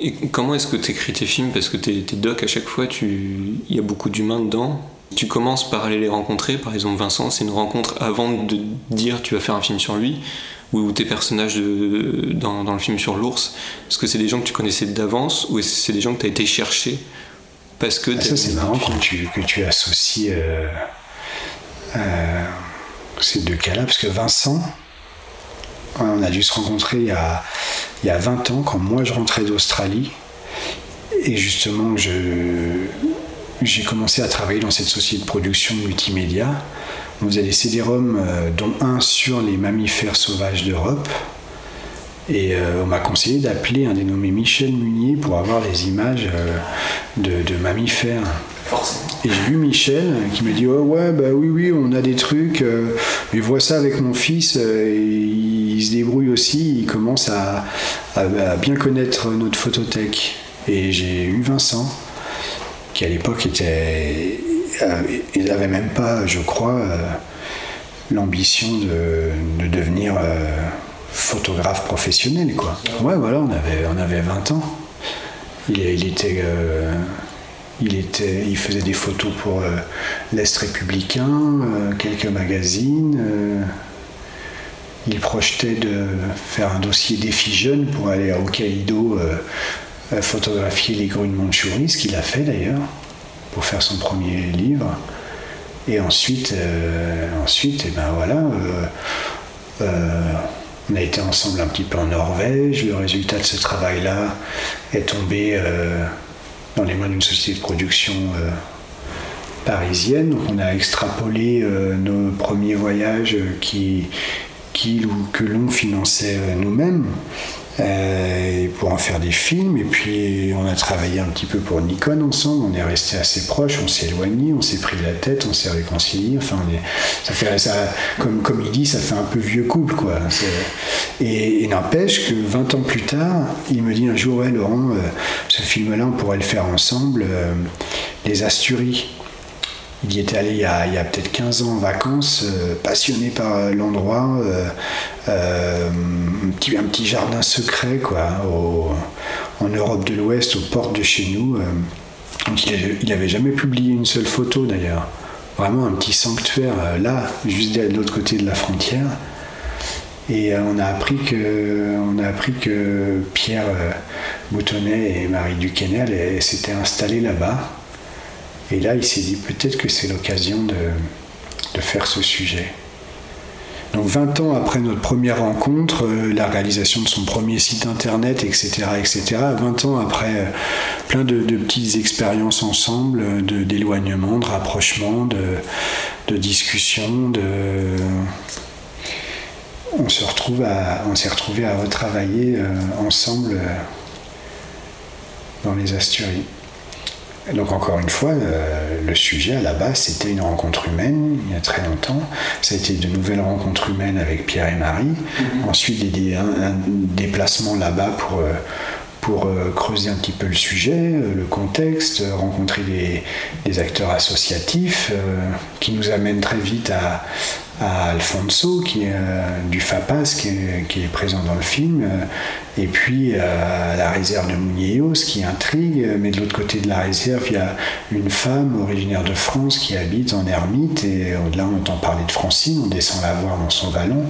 Et comment est-ce que tu écris tes films? Parce que tes, tes docs, à chaque fois, il y a beaucoup d'humains dedans. Tu commences par aller les rencontrer. Par exemple, Vincent, c'est une rencontre avant de dire tu vas faire un film sur lui. Ou tes personnages dans, le film sur l'ours. Est-ce que c'est des gens que tu connaissais d'avance ou est-ce que c'est des gens que tu as été chercher parce que ah, Ça, c'est marrant que tu, que tu associes euh, euh, ces deux cas-là. Parce que Vincent, on a dû se rencontrer il y a il y a 20 ans, quand moi je rentrais d'Australie, et justement j'ai commencé à travailler dans cette société de production multimédia. On faisait des CD-ROM, euh, dont un sur les mammifères sauvages d'Europe. Et euh, on m'a conseillé d'appeler un dénommé Michel Munier pour avoir des images euh, de, mammifères. Et j'ai vu Michel qui m'a dit oh ouais bah oui oui on a des trucs mais vois ça avec mon fils il se débrouille aussi il commence à, bien connaître notre photothèque et j'ai eu Vincent qui à l'époque était il n'avait même pas je crois l'ambition de, devenir photographe professionnel, quoi. Ouais, voilà, on avait, on avait 20 ans. Il, il était. Euh, il, était, il faisait des photos pour euh, l'Est républicain, euh, quelques magazines. Il projetait de faire un dossier défi jeune pour aller à Hokkaido photographier les grues de ce qu'il a fait d'ailleurs, pour faire son premier livre. Et ensuite, ensuite et eh ben voilà, on a été ensemble un petit peu en Norvège. Le résultat de ce travail-là est tombé euh, dans les mains d'une société de production euh, parisienne. on a extrapolé euh, nos premiers voyages qui, qui, que l'on finançait nous-mêmes. Euh, pour en faire des films. Et puis on a travaillé un petit peu pour Nikon ensemble. On est resté assez proches, on s'est éloigné, on s'est pris la tête, on s'est réconcilié. Enfin, ça fait ça, comme comme il dit, ça fait un peu vieux couple quoi. Et, n'empêche que 20 ans plus tard, il me dit un jour, ouais Laurent, euh, ce film-là, on pourrait le faire ensemble. Euh, les Asturies. Il y était allé il y a, peut-être 15 ans en vacances, euh, passionné par euh, l'endroit, euh, un, petit, jardin secret quoi, en Europe de l'Ouest, aux portes de chez nous. il n'avait jamais publié une seule photo d'ailleurs. Vraiment un petit sanctuaire là, juste de l'autre côté de la frontière. Et on a appris que, on a appris que Pierre Boutonnet et Marie Duquesnel s'étaient installés là-bas et là, il s'est dit peut-être que c'est l'occasion de, faire ce sujet. Donc 20 ans après notre première rencontre, euh, la réalisation de son premier site internet, etc., etc., 20 ans après euh, plein de, petites expériences ensemble, euh, d'éloignement, de, rapprochement, de, discussion, on se retrouve on s'est retrouvés à retravailler ensemble dans les Asturies. Donc encore une fois, euh, le sujet à la base, c'était une rencontre humaine il y a très longtemps. Ça a été de nouvelles rencontres humaines avec Pierre et Marie. Mhm. Ensuite, des, un, déplacement là-bas pour, euh, pour euh, creuser un petit peu le sujet, euh, le contexte, rencontrer des, acteurs associatifs qui nous amènent très vite à, Alfonso qui est, du FAPAS qui est, présent dans le film et puis à la réserve de Muñeos qui intrigue mais de l'autre côté de la réserve il y a une femme originaire de France qui habite en ermite et là on entend parler de Francine on descend la voir dans son vallon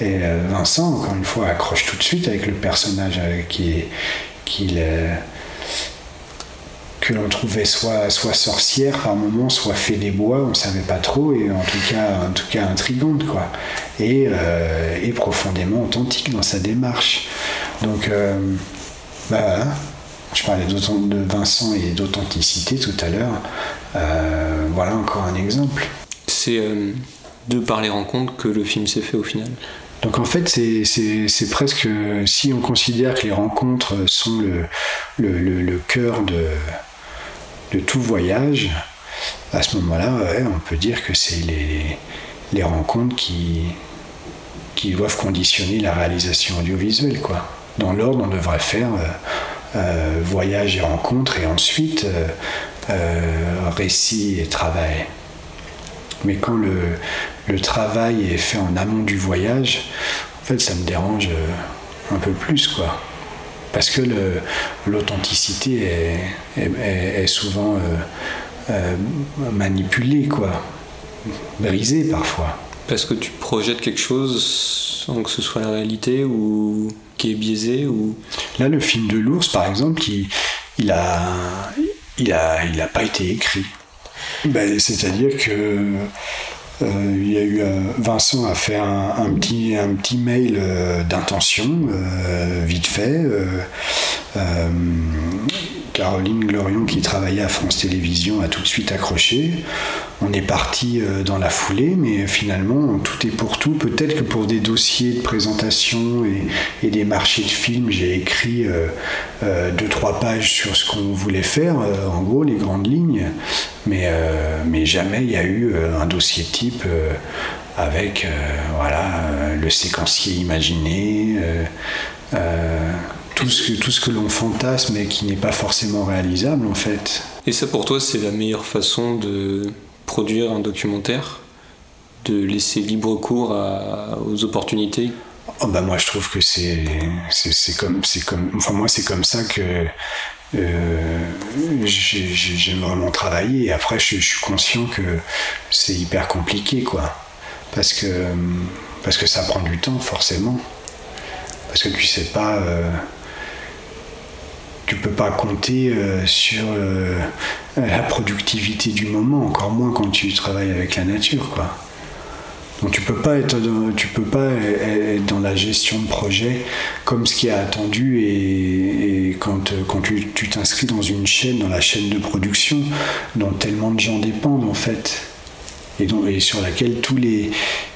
et euh, Vincent, encore une fois, accroche tout de suite avec le personnage euh, qui que l'on trouvait soit, soit sorcière par moments, soit fait des bois, on ne savait pas trop, et en tout cas, en tout cas intrigante, quoi. Et, euh, profondément authentique dans sa démarche. Donc, bah, je parlais de Vincent et d'authenticité tout à l'heure. voilà encore un exemple. C'est de par les rencontres que le film s'est fait au final. Donc en fait, c'est presque, si on considère que les rencontres sont le, cœur de, de, tout voyage, à ce moment-là, on peut dire que c'est les, rencontres qui, doivent conditionner la réalisation audiovisuelle. Dans l'ordre, on devrait faire euh, euh, voyage et rencontre, et ensuite euh, récit et travail. Mais quand le, le travail est fait en amont du voyage, en fait, ça me dérange un peu plus, quoi. Parce que l'authenticité est, souvent euh, euh, manipulée, quoi. Brisée parfois. Parce que tu projettes quelque chose sans que ce soit la réalité ou qui est biaisé ou... Là, le film de l'ours, par exemple, il, il a, il a, il a pas été écrit. Ben, C'est-à-dire que euh, euh, Vincent a fait un, petit, un petit mail euh, d'intention, vite fait. Caroline Glorion, qui travaillait à France Télévisions, a tout de suite accroché. On est parti dans la foulée, mais finalement, tout est pour tout. Peut-être que pour des dossiers de présentation et, des marchés de films, j'ai écrit deux, trois pages sur ce qu'on voulait faire, en gros, les grandes lignes. Mais, mais jamais il y a eu un dossier type euh, avec euh, voilà, le séquencier imaginé, euh, tout ce que, tout ce que l'on fantasme et qui n'est pas forcément réalisable en fait. Et ça pour toi c'est la meilleure façon de produire un documentaire? De laisser libre cours aux opportunités? Oh bah moi je trouve que c'est c'est comme c'est comme enfin moi c'est comme ça que euh, j'aime vraiment travailler. Et après, je, suis conscient que c'est hyper compliqué, quoi. Parce que, parce que ça prend du temps, forcément. Parce que tu sais pas. Euh, tu peux pas compter euh, sur la productivité du moment, encore moins quand tu travailles avec la nature. Donc tu peux pas être tu peux pas être dans la gestion de projet comme ce qui est attendu et, quand, quand tu t'inscris dans une chaîne, dans la chaîne de production, dont tellement de gens dépendent en fait, et, et sur laquelle tous les,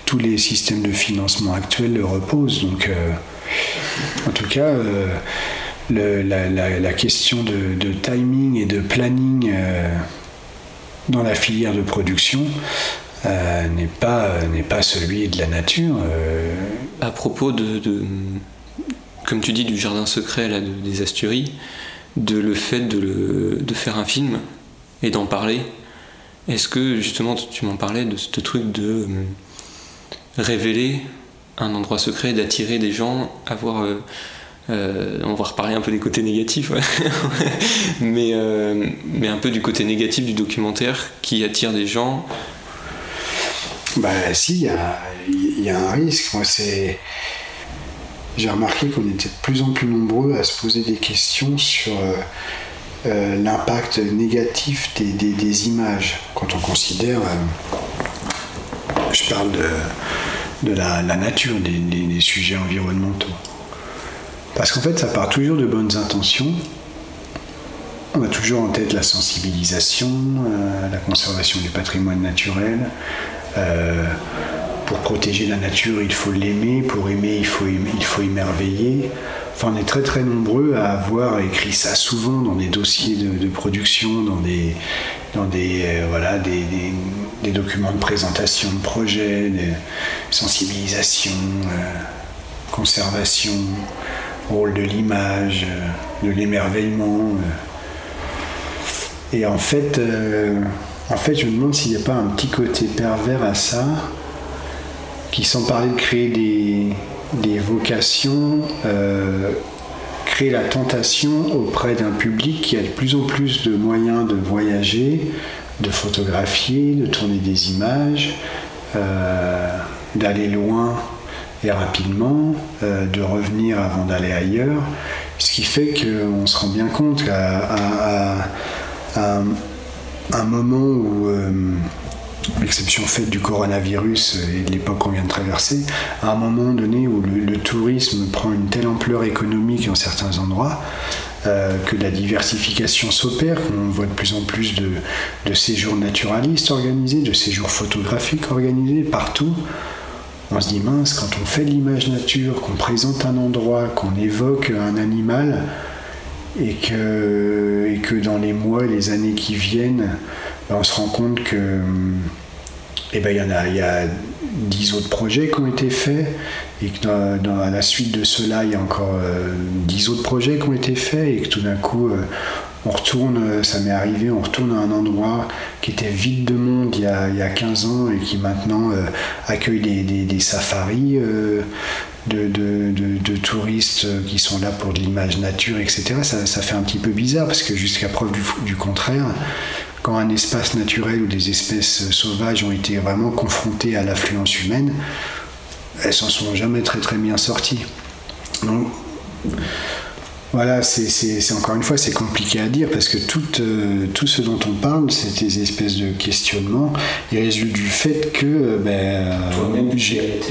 tous les systèmes de financement actuels reposent. Donc euh, en tout cas, euh, la, question de, timing et de planning euh, dans la filière de production, euh, n'est pas, pas celui de la nature. Euh. À propos de, comme tu dis, du jardin secret là, des Asturies, de le fait de, de faire un film et d'en parler, est-ce que justement tu m'en parlais de ce truc de euh, révéler un endroit secret, d'attirer des gens, avoir on va reparler un peu des côtés négatifs, mais, mais un peu du côté négatif du documentaire qui attire des gens bah si, il y a, un risque. Moi, c'est... J'ai remarqué qu'on était de plus en plus nombreux à se poser des questions sur euh, euh, l'impact négatif des, images. Quand on considère, euh, je parle de, la, nature, des, sujets environnementaux. Parce qu'en fait, ça part toujours de bonnes intentions. On a toujours en tête la sensibilisation, la conservation du patrimoine naturel, euh, pour protéger la nature, il faut l'aimer. Pour aimer, il faut, il faut émerveiller. Enfin, on est très très nombreux à avoir écrit ça souvent dans des dossiers de, production, dans des, dans des, euh, voilà, des, des, documents de présentation de projets, de sensibilisation, euh, conservation, rôle de l'image. de l'émerveillement. Et en fait, en fait, je me demande s'il n'y a pas un petit côté pervers à ça, qui sans parler de créer des, vocations, créer la tentation auprès d'un public qui a de plus en plus de moyens de voyager, de photographier, de tourner des images, d'aller loin et rapidement, euh, de revenir avant d'aller ailleurs. Ce qui fait qu'on se rend bien compte qu'à un moment où, euh, faite du coronavirus et de l'époque qu'on vient de traverser, à un moment donné où le, tourisme prend une telle ampleur économique en certains endroits, euh, que la diversification s'opère, qu'on voit de plus en plus de séjours naturalistes organisés, de séjours photographiques organisés partout on se dit mince, quand on fait l'image nature, qu'on présente un endroit, qu'on évoque un animal, et que, et que dans les mois et les années qui viennent, ben, on se rend compte que eh ben, il y en a, il y a dix autres projets qui ont été faits, et que dans, à la suite de cela, il y a encore euh, dix autres projets qui ont été faits, et que tout d'un coup, euh, on retourne, euh, ça m'est arrivé, on retourne à un endroit qui était vide de monde il y a, il 15 ans et qui maintenant euh, accueille des, safaris euh, de, touristes qui sont là pour de l'image nature, etc. Ça, fait un petit peu bizarre parce que jusqu'à preuve du, contraire, quand un espace naturel ou des espèces sauvages ont été vraiment confrontées à l'affluence humaine, elles s'en sont jamais très très bien sorties. Voilà, c'est encore une fois, c'est compliqué à dire parce que tout, euh, tout ce dont on parle, c'est des espèces de questionnements, ils résultent du fait que euh, ben,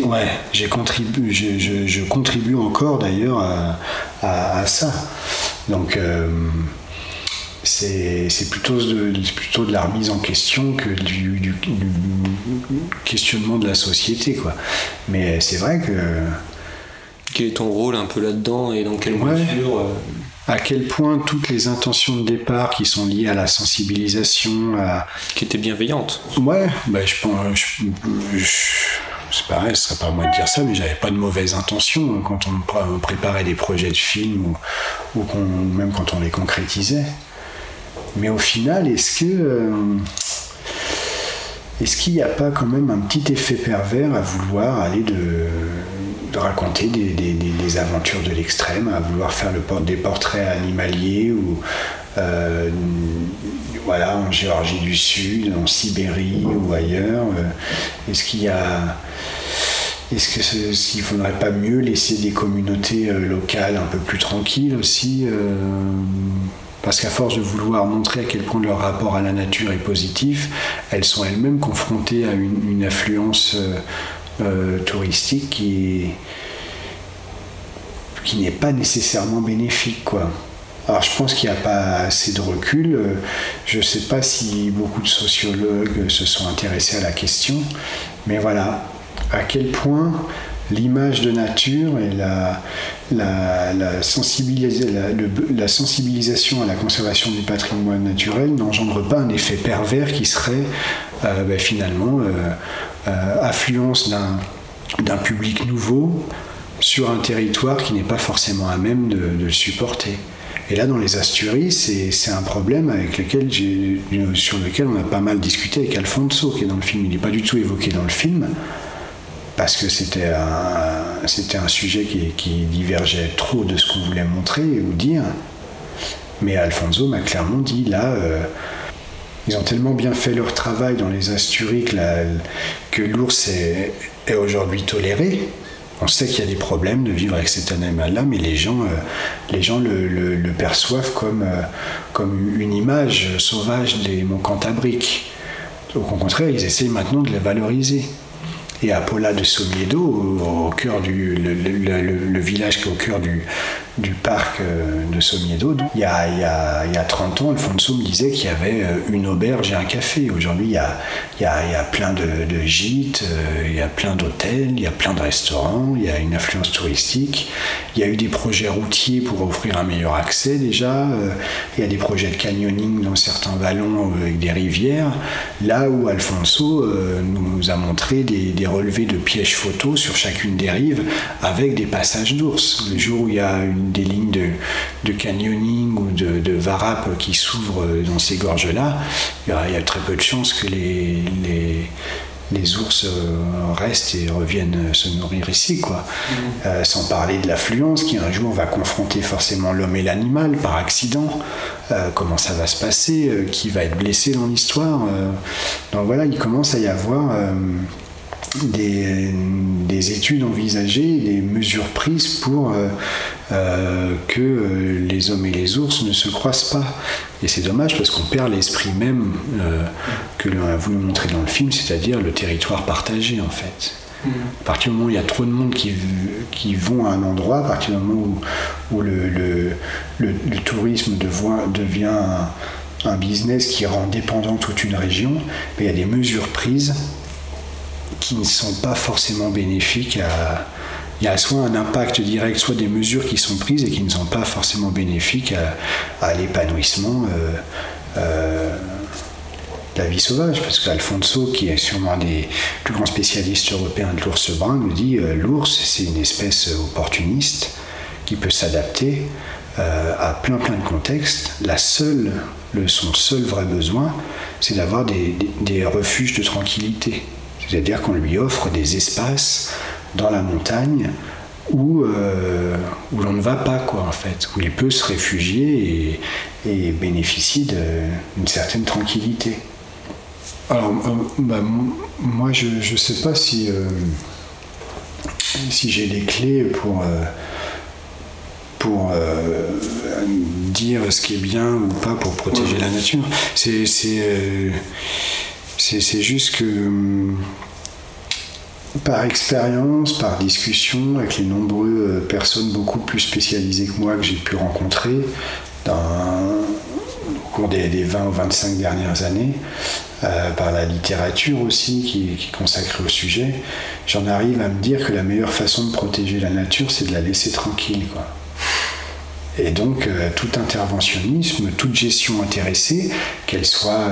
ouais, j'ai contribué, je, je, contribue encore d'ailleurs à, ça. Donc euh, c'est plutôt de, plutôt de la remise en question que du, du questionnement de la société. Quoi. Mais c'est vrai que quel est ton rôle un peu là-dedans et dans quelle mesure euh, À quel point toutes les intentions de départ qui sont liées à la sensibilisation, qui étaient bienveillantes. Ouais, bah, je pense. c'est pareil, ce serait pas à moi de dire ça, mais j'avais pas de mauvaises intentions quand on préparait des projets de films ou, même quand on les concrétisait. Mais au final, est-ce que. Euh, est-ce qu'il n'y a pas quand même un petit effet pervers à vouloir aller de, de raconter des, aventures de l'extrême, à vouloir faire des portraits animaliers ou euh, voilà, en Géorgie du Sud, en Sibérie ou ailleurs. Euh, Est-ce qu'il ne faudrait pas mieux laisser des communautés euh, locales un peu plus tranquilles aussi parce qu'à force de vouloir montrer à quel point leur rapport à la nature est positif, elles sont elles-mêmes confrontées à une, influence euh, touristique qui, qui n'est pas nécessairement bénéfique. Quoi. Alors je pense qu'il n'y a pas assez de recul. Je ne sais pas si beaucoup de sociologues se sont intéressés à la question, mais voilà, à quel point l'image de nature et la, la, la, sensibilisation à la conservation du patrimoine naturel n'engendrent pas un effet pervers qui serait euh, ben, finalement euh, euh, affluence d'un public nouveau sur un territoire qui n'est pas forcément à même de, le supporter. Et là, dans les Asturies, c'est un problème avec lequel sur lequel on a pas mal discuté avec Alfonso, qui est dans le film. Il n'est pas du tout évoqué dans le film, parce que c'était un, un sujet qui, divergeait trop de ce qu'on voulait montrer ou dire. Mais Alfonso m'a clairement dit, là, euh, ils ont tellement bien fait leur travail dans les Asturies que, l'ours est, aujourd'hui toléré. On sait qu'il y a des problèmes de vivre avec cet animal-là, mais les gens, euh, les gens le, perçoivent comme, euh, comme une image sauvage des monts Cantabriques. Au contraire, ils essayent maintenant de les valoriser et à Pola de Somiedo, au, cœur du le, village qui est au cœur du, du parc euh, de Somiedo. Il y, a, il, y a, il y a 30 ans, Alfonso me disait qu'il y avait euh, une auberge et un café. Aujourd'hui, il il y a, plein de, gîtes, euh, il y a plein d'hôtels, il y a plein de restaurants, il y a une influence touristique. Il y a eu des projets routiers pour offrir un meilleur accès déjà. Il y a des projets de canyoning dans certains vallons avec des rivières. Là où Alfonso nous a montré des, des relevés de pièges photos sur chacune des rives avec des passages d'ours. Le jour où il y a une des lignes de, canyoning ou de, de varap qui s'ouvrent dans ces gorges-là, il y, a très peu de chances que les, les ours euh, restent et reviennent se nourrir ici, quoi. Mm. Euh, sans parler de l'affluence qui un jour va confronter forcément l'homme et l'animal par accident. Euh, comment ça va se passer Qui va être blessé dans l'histoire Donc voilà, il commence à y avoir des, des, études envisagées, des mesures prises pour euh, euh, que euh, les hommes et les ours ne se croisent pas. Et c'est dommage parce qu'on perd l'esprit même que l'on a voulu montrer dans le film, c'est-à-dire le territoire partagé en fait. Mm. À partir du moment où il y a trop de monde qui, qui vont à un endroit, à partir du moment où, le, le, le, tourisme devient un, un, business qui rend dépendant toute une région, il y a des mesures prises qui ne sont pas forcément bénéfiques à, il y a soit un impact direct, soit des mesures qui sont prises et qui ne sont pas forcément bénéfiques à, l'épanouissement euh, euh, de la vie sauvage. Parce qu'Alfonso, qui est sûrement un des plus grands spécialistes européens de l'ours brun, nous dit euh, l'ours, c'est une espèce opportuniste qui peut s'adapter à plein plein de contextes. La seule, le, son seul vrai besoin, c'est d'avoir des refuges de tranquillité. C'est-à-dire qu'on lui offre des espaces dans la montagne où, euh, où l'on ne va pas, quoi, en fait, où il peut se réfugier et, et bénéficier d'une certaine tranquillité. Alors, euh, bah, moi, je ne sais pas si, euh, si j'ai les clés pour, pour dire ce qui est bien ou pas pour protéger la nature. C'est c'est juste que hum, par expérience, par discussion avec les nombreuses euh, personnes beaucoup plus spécialisées que moi que j'ai pu rencontrer au cours des, 20 ou 25 dernières années, euh, par la littérature aussi qui, est consacrée au sujet, j'en arrive à me dire que la meilleure façon de protéger la nature, c'est de la laisser tranquille. Et donc, euh, tout interventionnisme, toute gestion intéressée, qu'elle soit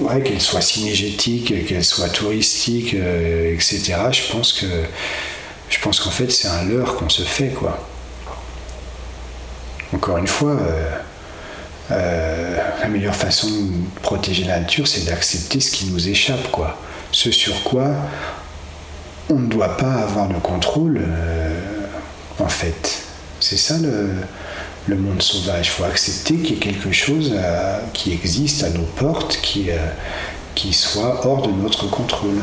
ouais, qu'elle soit cinégétique, qu'elle soit touristique, euh, etc. Je pense que qu'en fait c'est un leurre qu'on se fait quoi. Encore une fois, euh, la meilleure façon de protéger la nature, c'est d'accepter ce qui nous échappe quoi. Ce sur quoi on ne doit pas avoir de contrôle en fait. C'est ça le, le monde sauvage. Il faut accepter qu'il y ait quelque chose euh, qui existe à nos portes, qui, euh, qui soit hors de notre contrôle.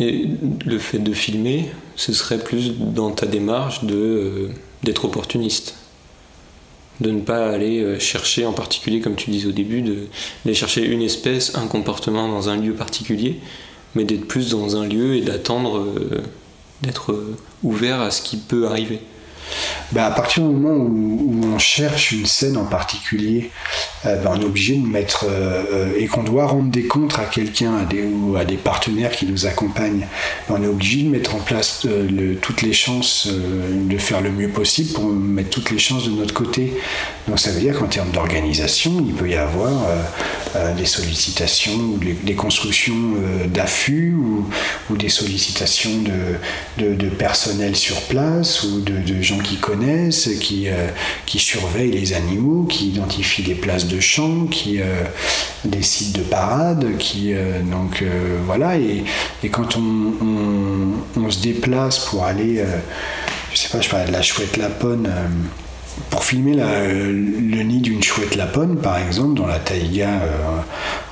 Et le fait de filmer, ce serait plus dans ta démarche euh, d'être opportuniste. De ne pas aller euh, chercher en particulier, comme tu disais au début, d'aller chercher une espèce, un comportement dans un lieu particulier, mais d'être plus dans un lieu et d'attendre euh, d'être ouvert à ce qui peut arriver. Ben, à partir du moment où, on cherche une scène en particulier, euh, ben, on est obligé de mettre euh, euh, et qu'on doit rendre des comptes à quelqu'un à des, ou à des partenaires qui nous accompagnent. On est obligé de mettre en place toutes les chances de faire le mieux possible pour mettre toutes les chances de notre côté. Donc ça veut dire qu'en termes d'organisation, il peut y avoir des sollicitations, ou des, constructions d'affûts ou, des sollicitations de, personnel sur place ou de, gens qui connaissent, qui, euh, qui surveillent les animaux, qui identifient des places de champ, qui, euh, des sites de parade, qui, euh, donc voilà, et, et quand on, on, se déplace pour aller, je sais pas, je parlais de la chouette lapone, pour filmer le nid d'une chouette lapone, par exemple, dans la taïga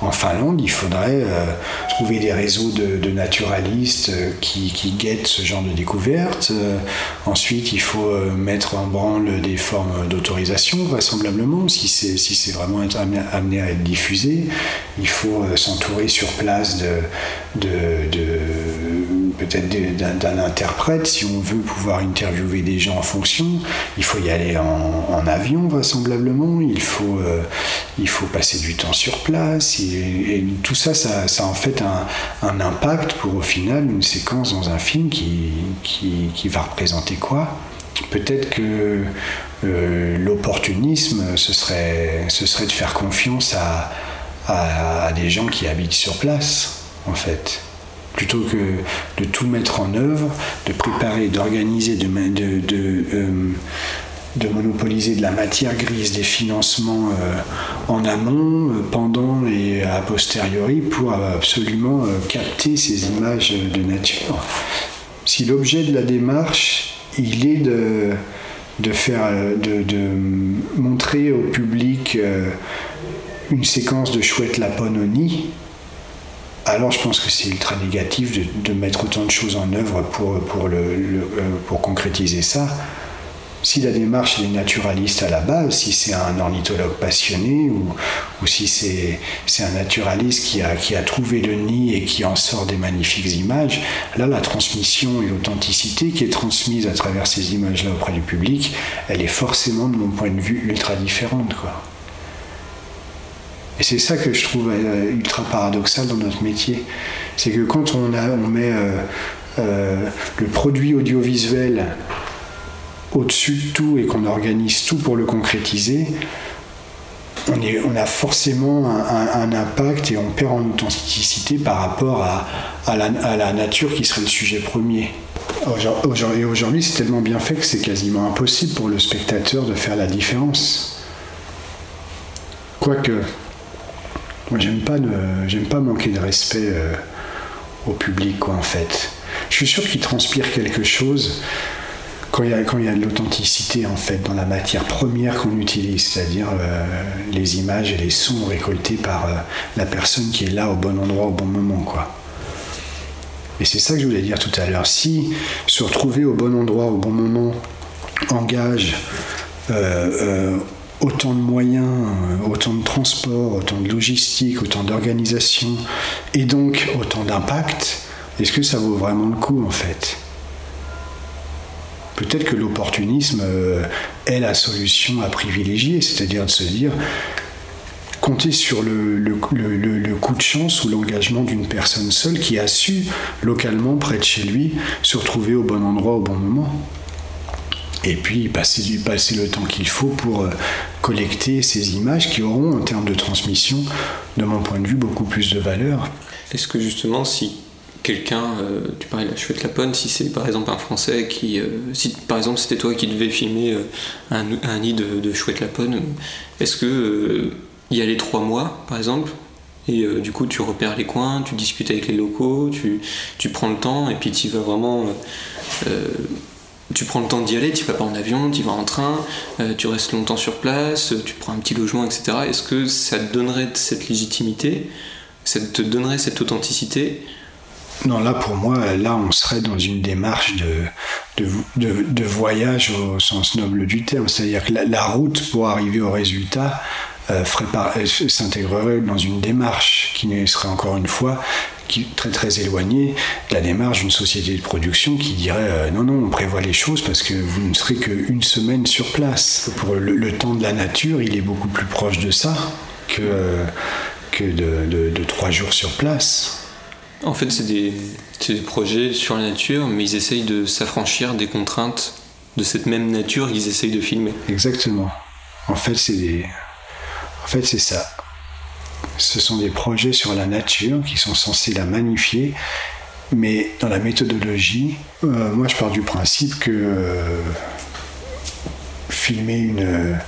en Finlande, il faudrait euh, trouver des réseaux de, naturalistes euh, qui, guettent ce genre de découvertes. Euh, ensuite, il faut mettre en branle des formes d'autorisation, vraisemblablement, si c'est vraiment amené à être diffusé. Il faut s'entourer sur place de, d'un interprète si on veut pouvoir interviewer des gens en fonction. Il faut y aller en, avion, vraisemblablement. Il faut, il faut passer du temps sur place et, tout ça, ça, a en fait un, impact pour au final une séquence dans un film qui, qui, va représenter quoi? Peut-être que euh, l'opportunisme, ce serait, ce serait de faire confiance à, à, des gens qui habitent sur place, en fait plutôt que de tout mettre en œuvre, de préparer, d'organiser, de, euh, monopoliser de la matière grise, des financements euh, en amont, euh, pendant et a posteriori pour absolument capter ces images de nature. Si l'objet de la démarche, il est de, de montrer au public une séquence de chouette nid, alors je pense que c'est ultra négatif de, mettre autant de choses en œuvre pour, pour, le, pour concrétiser ça si la démarche est naturaliste à la base, si c'est un ornithologue passionné ou, si c'est un naturaliste qui a, qui a trouvé le nid et qui en sort des magnifiques images, là la transmission et l'authenticité qui est transmise à travers ces images-là auprès du public, elle est forcément de mon point de vue ultra différente. Quoi. Et c'est ça que je trouve euh, ultra paradoxal dans notre métier. C'est que quand on, met euh, euh, le produit audiovisuel au-dessus de tout et qu'on organise tout pour le concrétiser, on, a forcément un, impact et on perd en authenticité par rapport à, à, la, nature qui serait le sujet premier. Et aujourd'hui, c'est tellement bien fait que c'est quasiment impossible pour le spectateur de faire la différence. Quoique, moi, j'aime pas, j'aime pas manquer de respect euh, au public, quoi, en fait. Je suis sûr qu'il transpire quelque chose quand il y a, quand il y a de l'authenticité en fait dans la matière première qu'on utilise, c'est-à-dire euh, les images et les sons récoltés par euh, la personne qui est là au bon endroit au bon moment, quoi. Et c'est ça que je voulais dire tout à l'heure. Si se retrouver au bon endroit au bon moment engage autant de moyens, autant de transport, autant de logistique, autant d'organisation, et donc autant d'impact, est-ce que ça vaut vraiment le coup en fait? Peut-être que l'opportunisme euh, est la solution à privilégier, c'est-à-dire de se dire compter sur le, coup de chance ou l'engagement d'une personne seule qui a su, localement, près de chez lui, se retrouver au bon endroit au bon moment. Et puis passer, passer le temps qu'il faut pour euh, collecter ces images qui auront, en termes de transmission, de mon point de vue, beaucoup plus de valeur. Est-ce que justement, si quelqu'un, euh, tu parlais de la chouette lapone, si c'est par exemple un Français qui, euh, si par exemple c'était toi qui devais filmer un, nid de, chouette lapone, est-ce que y aller trois mois par exemple et du coup tu repères les coins, tu discutes avec les locaux, tu, tu prends le temps et puis tu vas vraiment tu prends le temps d'y aller, tu vas pas en avion, tu vas en train, tu restes longtemps sur place, tu prends un petit logement, etc. Est-ce que ça te donnerait cette légitimité, ça te donnerait cette authenticité? Non, là pour moi, là on serait dans une démarche de, voyage au sens noble du terme. C'est-à-dire que la, route pour arriver au résultat euh, euh, s'intégrerait dans une démarche qui serait encore une fois qui, très très éloignée de la démarche d'une société de production qui dirait euh, non, non, on prévoit les choses parce que vous ne serez qu'une semaine sur place. Pour le, temps de la nature, il est beaucoup plus proche de ça que, que de trois jours sur place. En fait, c'est des, projets sur la nature, mais ils essayent de s'affranchir des contraintes de cette même nature qu'ils essayent de filmer. Exactement. En fait, c'est en fait, c'est ça. Ce sont des projets sur la nature qui sont censés la magnifier, mais dans la méthodologie, euh, moi je pars du principe que euh, filmer une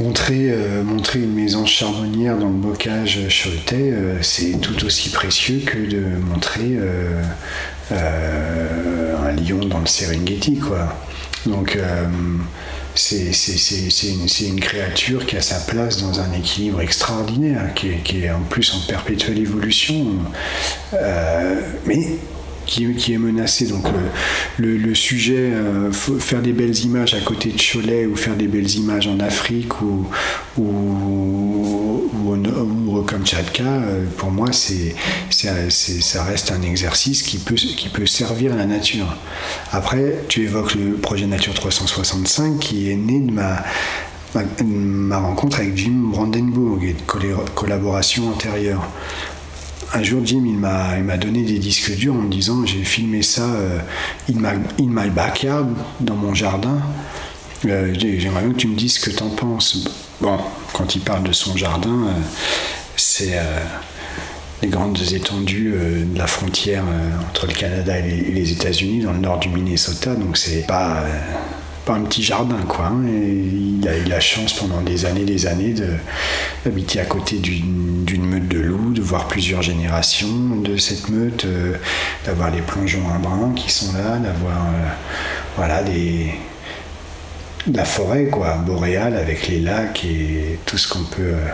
Montrer, euh, montrer une maison charbonnière dans le bocage choletais, c'est tout aussi précieux que de montrer un lion dans le Serengeti. Quoi. Donc, c'est une, une, créature qui a sa place dans un équilibre extraordinaire, qui est, en plus en perpétuelle évolution. Euh, mais qui, est menacé. Donc le, sujet, euh, faire des belles images à côté de Cholet ou faire des belles images en Afrique ou, ou, ou, Tchadka, euh, pour moi, c'est, ça reste un exercice qui peut, qui peut servir la nature. Après, tu évoques le projet Nature 365 qui est né de ma, ma, rencontre avec Jim Brandenburg et de collaboration antérieure un jour, Jim, il m'a, donné des disques durs en me disant j'ai filmé ça euh, in, my, backyard, dans mon jardin. Euh, j'aimerais bien que tu me dises ce que tu en penses. Bon, quand il parle de son jardin, euh, c'est les grandes étendues de la frontière entre le Canada et les, les, États-Unis, dans le nord du Minnesota, donc c'est pas pas un petit jardin, quoi. Hein. il a eu la chance pendant des années, des années d'habiter à côté d'une meute de loups, de voir plusieurs générations de cette meute, euh, d'avoir les plongeons à brun qui sont là, d'avoir euh, voilà des la forêt quoi, boréale avec les lacs et tout ce qu'on peut euh,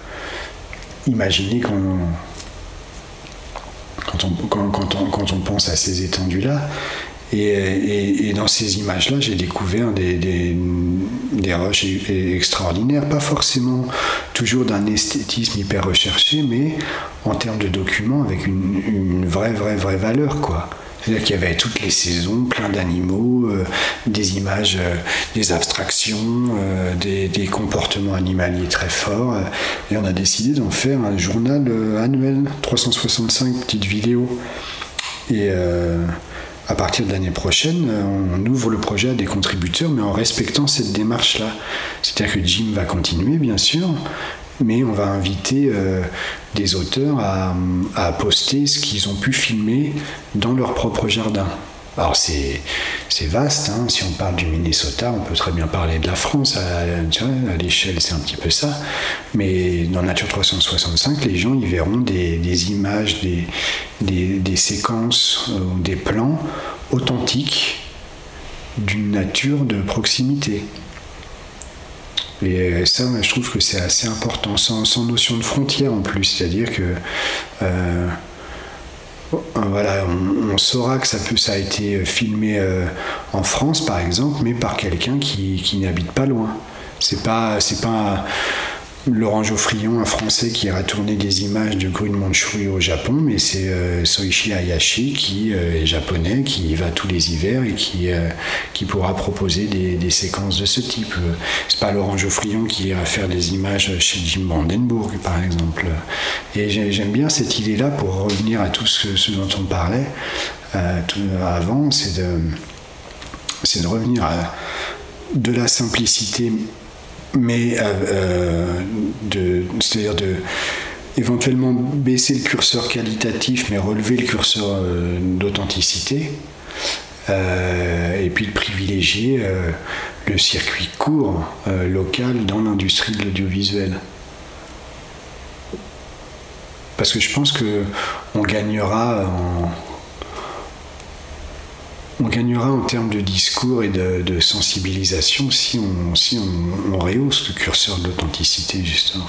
imaginer quand quand on, quand, on, quand on pense à ces étendues-là. Et, dans ces images-là, j'ai découvert des, des, roches extraordinaires, pas forcément toujours d'un esthétisme hyper recherché, mais en termes de documents avec une, vraie, vraie, vraie valeur, quoi. C'est-à-dire qu'il y avait toutes les saisons, plein d'animaux, euh, des images, euh, des abstractions, euh, des, des, comportements animaliers très forts. et on a décidé d'en faire un journal annuel, 365 petites vidéos. Et à partir de l'année prochaine, on ouvre le projet à des contributeurs, mais en respectant cette démarche-là. C'est-à-dire que Jim va continuer, bien sûr, mais on va inviter euh, des auteurs à, à poster ce qu'ils ont pu filmer dans leur propre jardin. Alors c'est, vaste, hein. si on parle du Minnesota, on peut très bien parler de la France, à, l'échelle c'est un petit peu ça, mais dans Nature 365, les gens y verront des, images, des, séquences, euh, des plans authentiques d'une nature de proximité. Et ça, je trouve que c'est assez important, sans, notion de frontière en plus, c'est-à-dire que... Euh, voilà, on, saura que ça, peut, ça a été filmé euh, en France, par exemple, mais par quelqu'un qui, qui n'habite pas loin. C'est pas, c'est pas Laurent Geoffrion, un Français qui ira tourner des images de grue de au Japon, mais c'est euh, Soichi Hayashi qui euh, est japonais, qui y va tous les hivers et qui, euh, qui pourra proposer des, séquences de ce type. C'est pas Laurent Geoffrion qui ira faire des images chez Jim Brandenburg, par exemple. Et j'aime bien cette idée-là pour revenir à tout ce, dont on parlait avant, c'est de, c'est de revenir à de la simplicité mais euh, euh, c'est-à-dire de éventuellement baisser le curseur qualitatif, mais relever le curseur euh, d'authenticité, et puis de privilégier le circuit court local dans l'industrie de l'audiovisuel. Parce que je pense que on gagnera en on gagnera en termes de discours et de, sensibilisation si on, si rehausse le curseur de l'authenticité, justement.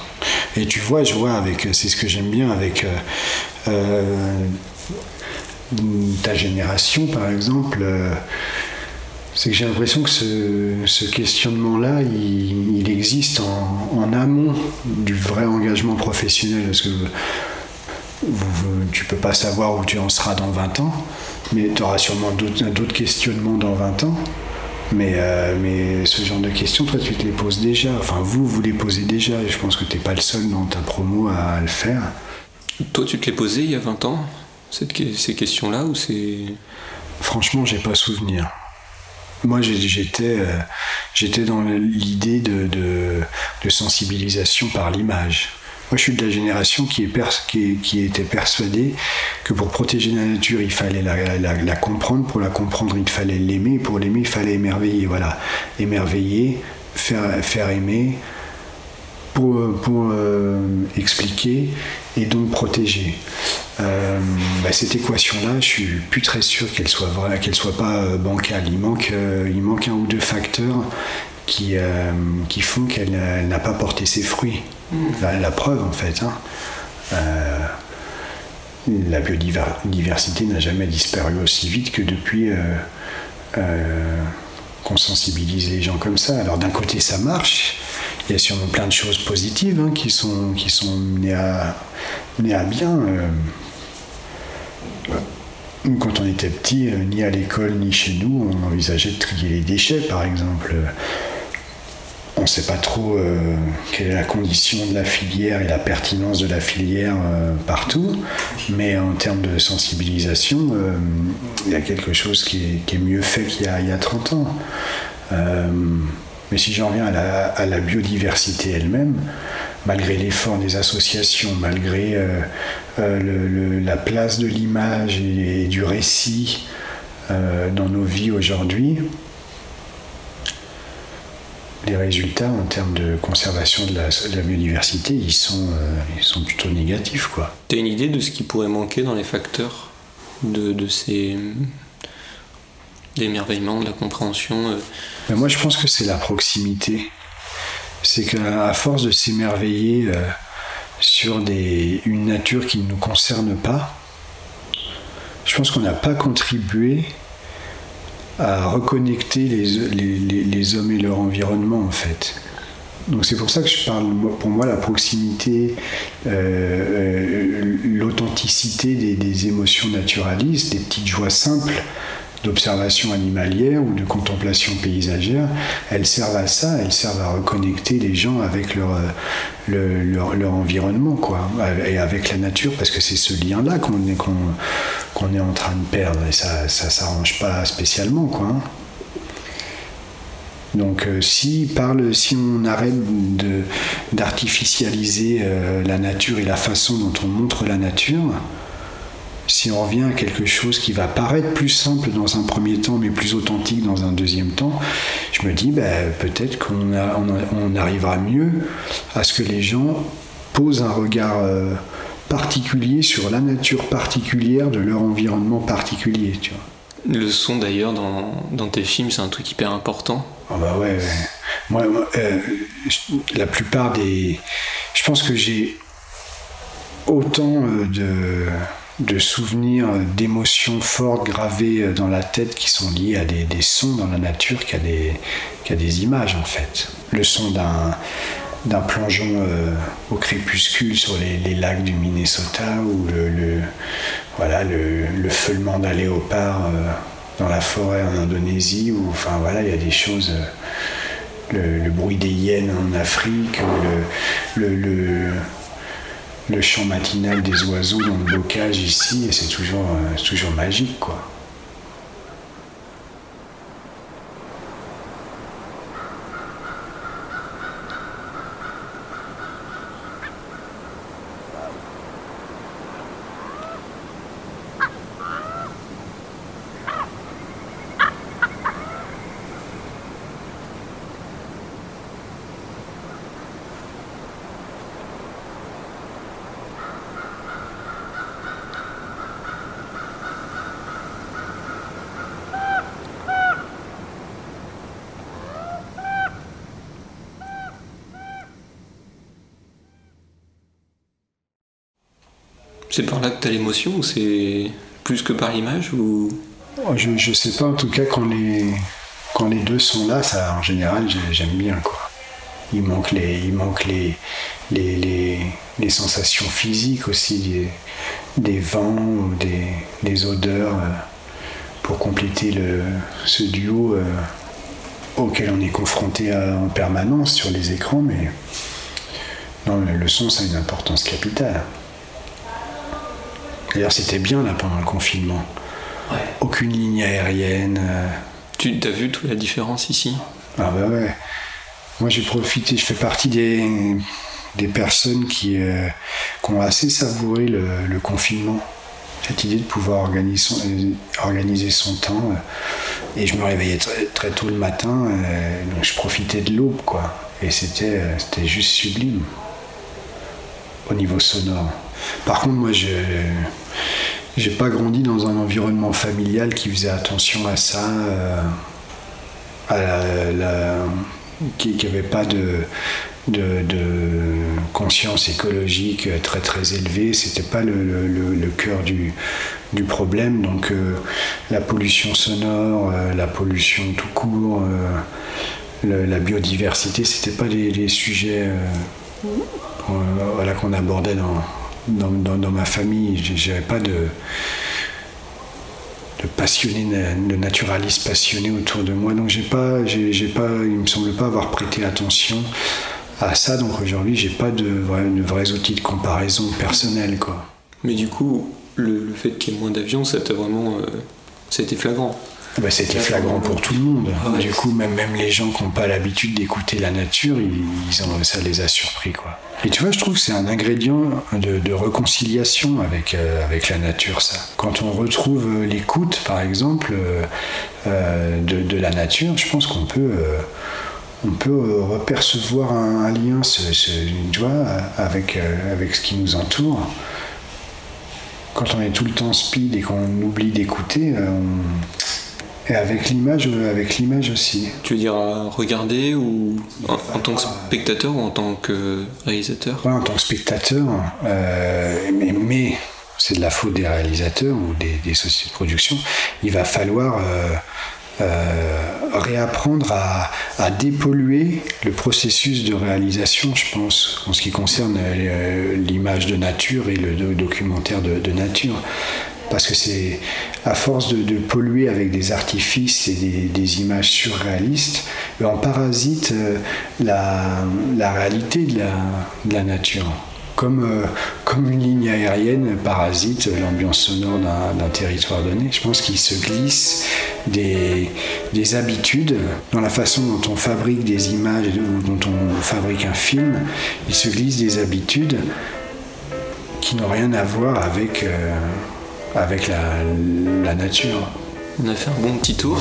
Et tu vois, je vois avec, c'est ce que j'aime bien avec euh, euh, ta génération, par exemple. Euh, c'est que j'ai l'impression que ce, questionnement-là, il, existe en, amont du vrai engagement professionnel. Parce que tu peux pas savoir où tu en seras dans 20 ans, mais tu auras sûrement d'autres questionnements dans 20 ans. Mais, euh, mais ce genre de questions, toi, tu te les poses déjà. Enfin, vous, vous les posez déjà. Et je pense que tu n'es pas le seul dans ta promo à, le faire. Toi, tu te les posais il y a 20 ans, cette, ces questions-là ou c'est... Franchement, j'ai pas souvenir. Moi, j'étais, euh, j'étais dans l'idée de, de sensibilisation par l'image. Moi, je suis de la génération qui, était persuadée que pour protéger la nature, il fallait la, comprendre. Pour la comprendre, il fallait l'aimer. Pour l'aimer, il fallait émerveiller. Voilà, émerveiller, faire, faire aimer, pour, euh, expliquer et donc protéger. Euh, bah, cette équation-là, je suis plus très sûr qu'elle soit qu'elle soit pas euh, bancale. Il manque, un ou deux facteurs qui font qu'elle n'a pas porté ses fruits. La, preuve, en fait. Hein. la biodiversité n'a jamais disparu aussi vite que depuis qu'on sensibilise les gens comme ça. Alors d'un côté ça marche, il y a sûrement plein de choses positives hein, qui, sont, qui à, à bien. Euh. quand on était petit, euh, ni à l'école ni chez nous, on envisageait de trier les déchets par exemple on ne sait pas trop euh, quelle est la condition de la filière et la pertinence de la filière euh, partout, mais en termes de sensibilisation, euh, il y a quelque chose qui est, mieux fait qu'il y, a 30 ans. mais si j'en reviens à la, biodiversité elle-même, malgré l'effort des associations, malgré la place de l'image et, du récit dans nos vies aujourd'hui, les résultats en termes de conservation de la, biodiversité, ils sont, euh, ils sont plutôt négatifs. Quoi. Tu as une idée de ce qui pourrait manquer dans les facteurs de, de ces d'émerveillement, de la compréhension euh? Moi, je pense que c'est la proximité. C'est qu'à force de s'émerveiller euh, sur des, une nature qui ne nous concerne pas, je pense qu'on n'a pas contribué à reconnecter les, les, hommes et leur environnement en fait. Donc c'est pour ça que je parle, pour moi, la proximité, euh, euh, l'authenticité des, des, émotions naturalistes, des petites joies simples, d'observation animalière ou de contemplation paysagère, elles servent à ça, elles servent à reconnecter les gens avec leur, euh, leur, environnement, et avec la nature, parce que c'est ce lien-là qu'on est, en train de perdre, et ça ne s'arrange pas spécialement, quoi. Hein. Donc euh, si, parle, si on arrête d'artificialiser euh, la nature et la façon dont on montre la nature, si on revient à quelque chose qui va paraître plus simple dans un premier temps, mais plus authentique dans un deuxième temps, je me dis ben, peut-être qu'on on, arrivera mieux à ce que les gens posent un regard euh, particulier sur la nature particulière de leur environnement particulier. Tu vois. Le son d'ailleurs dans, tes films, c'est un truc hyper important. Ah bah ouais, Moi, euh, la plupart des... Je pense que j'ai autant euh, de de souvenirs, d'émotions fortes gravées dans la tête qui sont liées à des, sons dans la nature qu'à des, des images en fait. Le son d'un plongeon euh, au crépuscule sur les, lacs du Minnesota ou le, voilà, le, feulement d'un léopard euh, dans la forêt en Indonésie ou enfin voilà il y a des choses euh, le, bruit des hyènes en Afrique le, le chant matinal des oiseaux dans le bocage ici, et c'est toujours, euh, toujours magique, quoi. C'est par là que tu as l'émotion ou c'est plus que par l'image ou... Oh, je, je sais pas, en tout cas, quand les, quand les deux sont là, ça, en général, j'aime bien. Quoi. Il manque les, il manque les, les, les, sensations physiques aussi, des, vents ou des, odeurs euh, pour compléter le, ce duo euh, auquel on est confronté en permanence sur les écrans. Mais non, le son, ça a une importance capitale. D'ailleurs, c'était bien là pendant le confinement. Aucune ligne aérienne. Euh. Tu as vu toute la différence ici? Ah bah ouais. Moi j'ai profité, je fais partie des, des personnes qui, euh, qui, ont assez savouré le, confinement. Cette idée de pouvoir organiser son, euh, organiser son temps. et je me réveillais très, très tôt le matin, donc je profitais de l'aube quoi. Et c'était juste sublime au niveau sonore. Par contre, moi, je n'ai pas grandi dans un environnement familial qui faisait attention à ça, euh, à qui n'avaient pas de, de, conscience écologique très très élevée. C'était pas le, le, cœur du, du, problème. Donc la pollution sonore, la pollution tout court, la biodiversité, c'était pas les, sujets voilà, qu'on abordait dans, dans, dans, ma famille. J'avais pas de de passionnés, de naturalistes passionnés autour de moi. Donc j'ai pas, j'ai, pas, il me semble pas avoir prêté attention à ça. Donc aujourd'hui, j'ai pas de, de, vrais outils de comparaison personnelle, quoi. Mais du coup, le, fait qu'il y ait moins d'avions, ça t'a vraiment, euh, flagrant. Bah, c'était flagrant pour tout le monde. Ah du coup, même, même les gens qui n'ont pas l'habitude d'écouter la nature, ils, ont, ça les a surpris. Quoi. Et tu vois, je trouve que c'est un ingrédient de, réconciliation avec, euh, avec la nature, ça. Quand on retrouve euh, l'écoute, par exemple, euh, de, la nature, je pense qu'on peut on peut repercevoir un, lien tu vois, avec, avec ce qui nous entoure. Quand on est tout le temps speed et qu'on oublie d'écouter, et avec l'image, avec l'image aussi. Tu veux dire à regarder ou en, tant que spectateur ou en tant que réalisateur? En tant que spectateur, euh, mais, mais c'est de la faute des réalisateurs ou des, sociétés de production. Il va falloir euh, euh, réapprendre à, dépolluer le processus de réalisation, je pense, en ce qui concerne l'image de nature et le documentaire de nature parce que c'est à force de, polluer avec des artifices et des, images surréalistes, on parasite euh, la, réalité de la, nature. Comme, euh, comme, une ligne aérienne parasite l'ambiance sonore d'un territoire donné. Je pense qu'il se glisse des, des, habitudes dans la façon dont on fabrique des images ou dont on fabrique un film. Il se glisse des habitudes qui n'ont rien à voir avec... Euh, avec la, nature. On a fait un bon petit tour.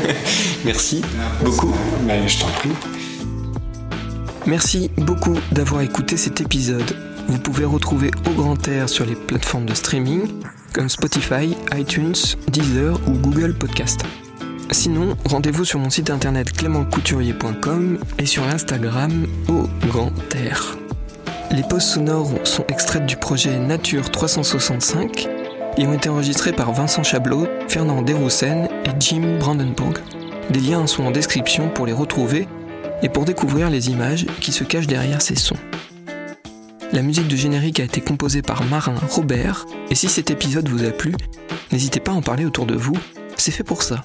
Merci beaucoup. Mais je t'en prie. Merci beaucoup d'avoir écouté cet épisode. Vous pouvez retrouver Au Grand Air sur les plateformes de streaming comme Spotify, iTunes, Deezer ou Google Podcast. Sinon, rendez-vous sur mon site internet clémentcouturier.com et sur l'Instagram Au Grand Air. Les pauses sonores sont extraites du projet Nature 365 et ont été enregistrés par Vincent Chablot, Fernand Desroussen et Jim Brandenburg. Des liens sont en description pour les retrouver et pour découvrir les images qui se cachent derrière ces sons. La musique de générique a été composée par Marin Robert, et si cet épisode vous a plu, n'hésitez pas à en parler autour de vous, c'est fait pour ça.